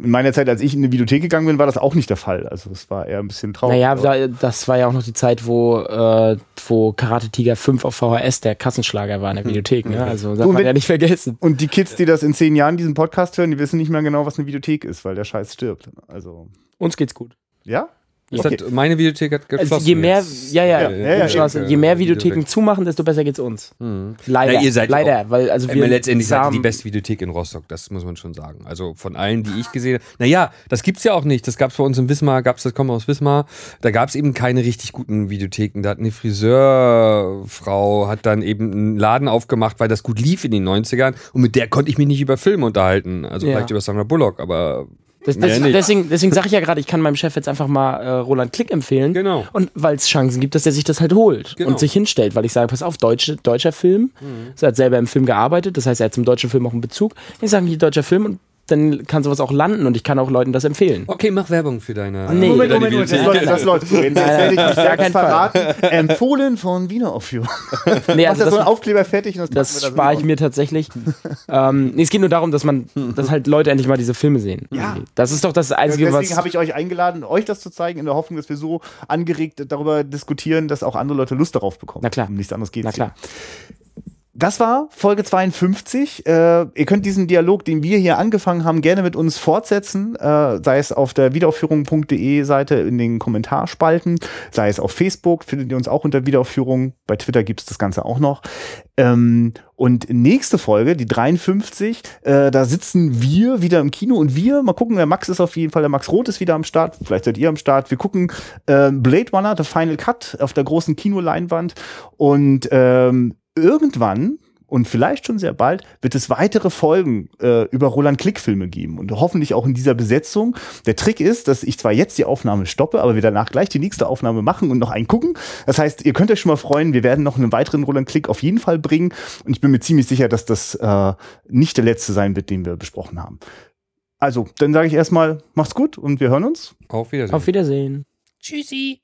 in meiner Zeit, als ich in eine Videothek gegangen bin, war das auch nicht der Fall. Also, es war eher ein bisschen traurig. Naja, da, das war ja auch noch die Zeit, wo, äh, wo Karate Tiger 5 auf VHS der Kassenschlager war in der Videothek. Ne? Also darf So, man ja nicht vergessen. Und die Kids, die das in zehn Jahren diesen Podcast hören, die wissen nicht mehr genau, was eine Videothek ist, weil der Scheiß stirbt. Also, Uns geht's gut. ja? Das hat, meine Videothek hat geschlossen. Also je mehr, jetzt. ja, ja, Ja, ja, ja, ja. je mehr Ja, Videotheken Videothek. zumachen, desto besser geht's uns. Mhm. Leider, Na, ihr seid leider, weil also Wir letztendlich seid ihr die beste Videothek in Rostock, das muss man schon sagen. Also von allen, die ich gesehen habe. Naja, das gibt's ja auch nicht. Das gab's bei uns in Wismar, gab's das kommen aus Wismar. Da gab's eben keine richtig guten Videotheken. Da hat eine Friseurfrau hat dann eben einen Laden aufgemacht, weil das gut lief in den 90ern und mit der konnte ich mich nicht über Filme unterhalten. Also Ja. vielleicht über Sandra Bullock, aber Das, das, nicht. deswegen deswegen sage ich ja gerade, ich kann meinem Chef jetzt einfach mal äh, Roland Klick empfehlen. Genau. Und weil es Chancen gibt, dass er sich das halt holt Genau. und sich hinstellt, weil ich sage, pass auf, deutsche, deutscher Film. Mhm. Er hat selber im Film gearbeitet, das heißt, er hat zum deutschen Film auch einen Bezug. Ich sage, hier deutscher Film und dann kann sowas auch landen und ich kann auch Leuten das empfehlen. okay, mach Werbung für deine Nee. für Moment, Moment, Moment, das läuft, das läuft so. Jetzt, werde ich mich auf gar selbst keinen Fall. verraten. Empfohlen von Wiener Aufführung. Nee, also das so einen Aufkleber fertig und das, das spare ich mir tatsächlich. ähm, nee, es geht nur darum, dass man, dass halt Leute endlich mal diese Filme sehen. Ja. Das ist doch das Einzige, Deswegen was. habe ich euch eingeladen, euch das zu zeigen, in der Hoffnung, dass wir so angeregt darüber diskutieren, dass auch andere Leute Lust darauf bekommen. Na klar. Um nichts anderes geht Na klar. Das war Folge 52. Äh, ihr könnt diesen Dialog, den wir hier angefangen haben, gerne mit uns fortsetzen, äh, sei es auf der wiederaufführung.de Seite in den Kommentarspalten, sei es auf Facebook, findet ihr uns auch unter Wiederaufführung. Bei Twitter gibt es das Ganze auch noch. Ähm, und nächste Folge, die 53, äh, da sitzen wir wieder im Kino und wir, mal gucken, der Max ist auf jeden Fall, der Max Roth ist wieder am Start, vielleicht seid ihr am Start. Wir gucken äh, Blade Runner, The Final Cut auf der großen Kinoleinwand und ähm, irgendwann und vielleicht schon sehr bald wird es weitere Folgen äh, über Roland Klick Filme geben und hoffentlich auch in dieser Besetzung. Der Trick ist, dass ich zwar jetzt die Aufnahme stoppe, aber wir danach gleich die nächste Aufnahme machen und noch einen gucken. Das heißt, ihr könnt euch schon mal freuen, wir werden noch einen weiteren Roland Klick auf jeden Fall bringen und ich bin mir ziemlich sicher, dass das äh, nicht der letzte sein wird, den wir besprochen haben. Also, dann sage ich erstmal, macht's gut und wir hören uns. Auf Wiedersehen. Auf Wiedersehen. Tschüssi.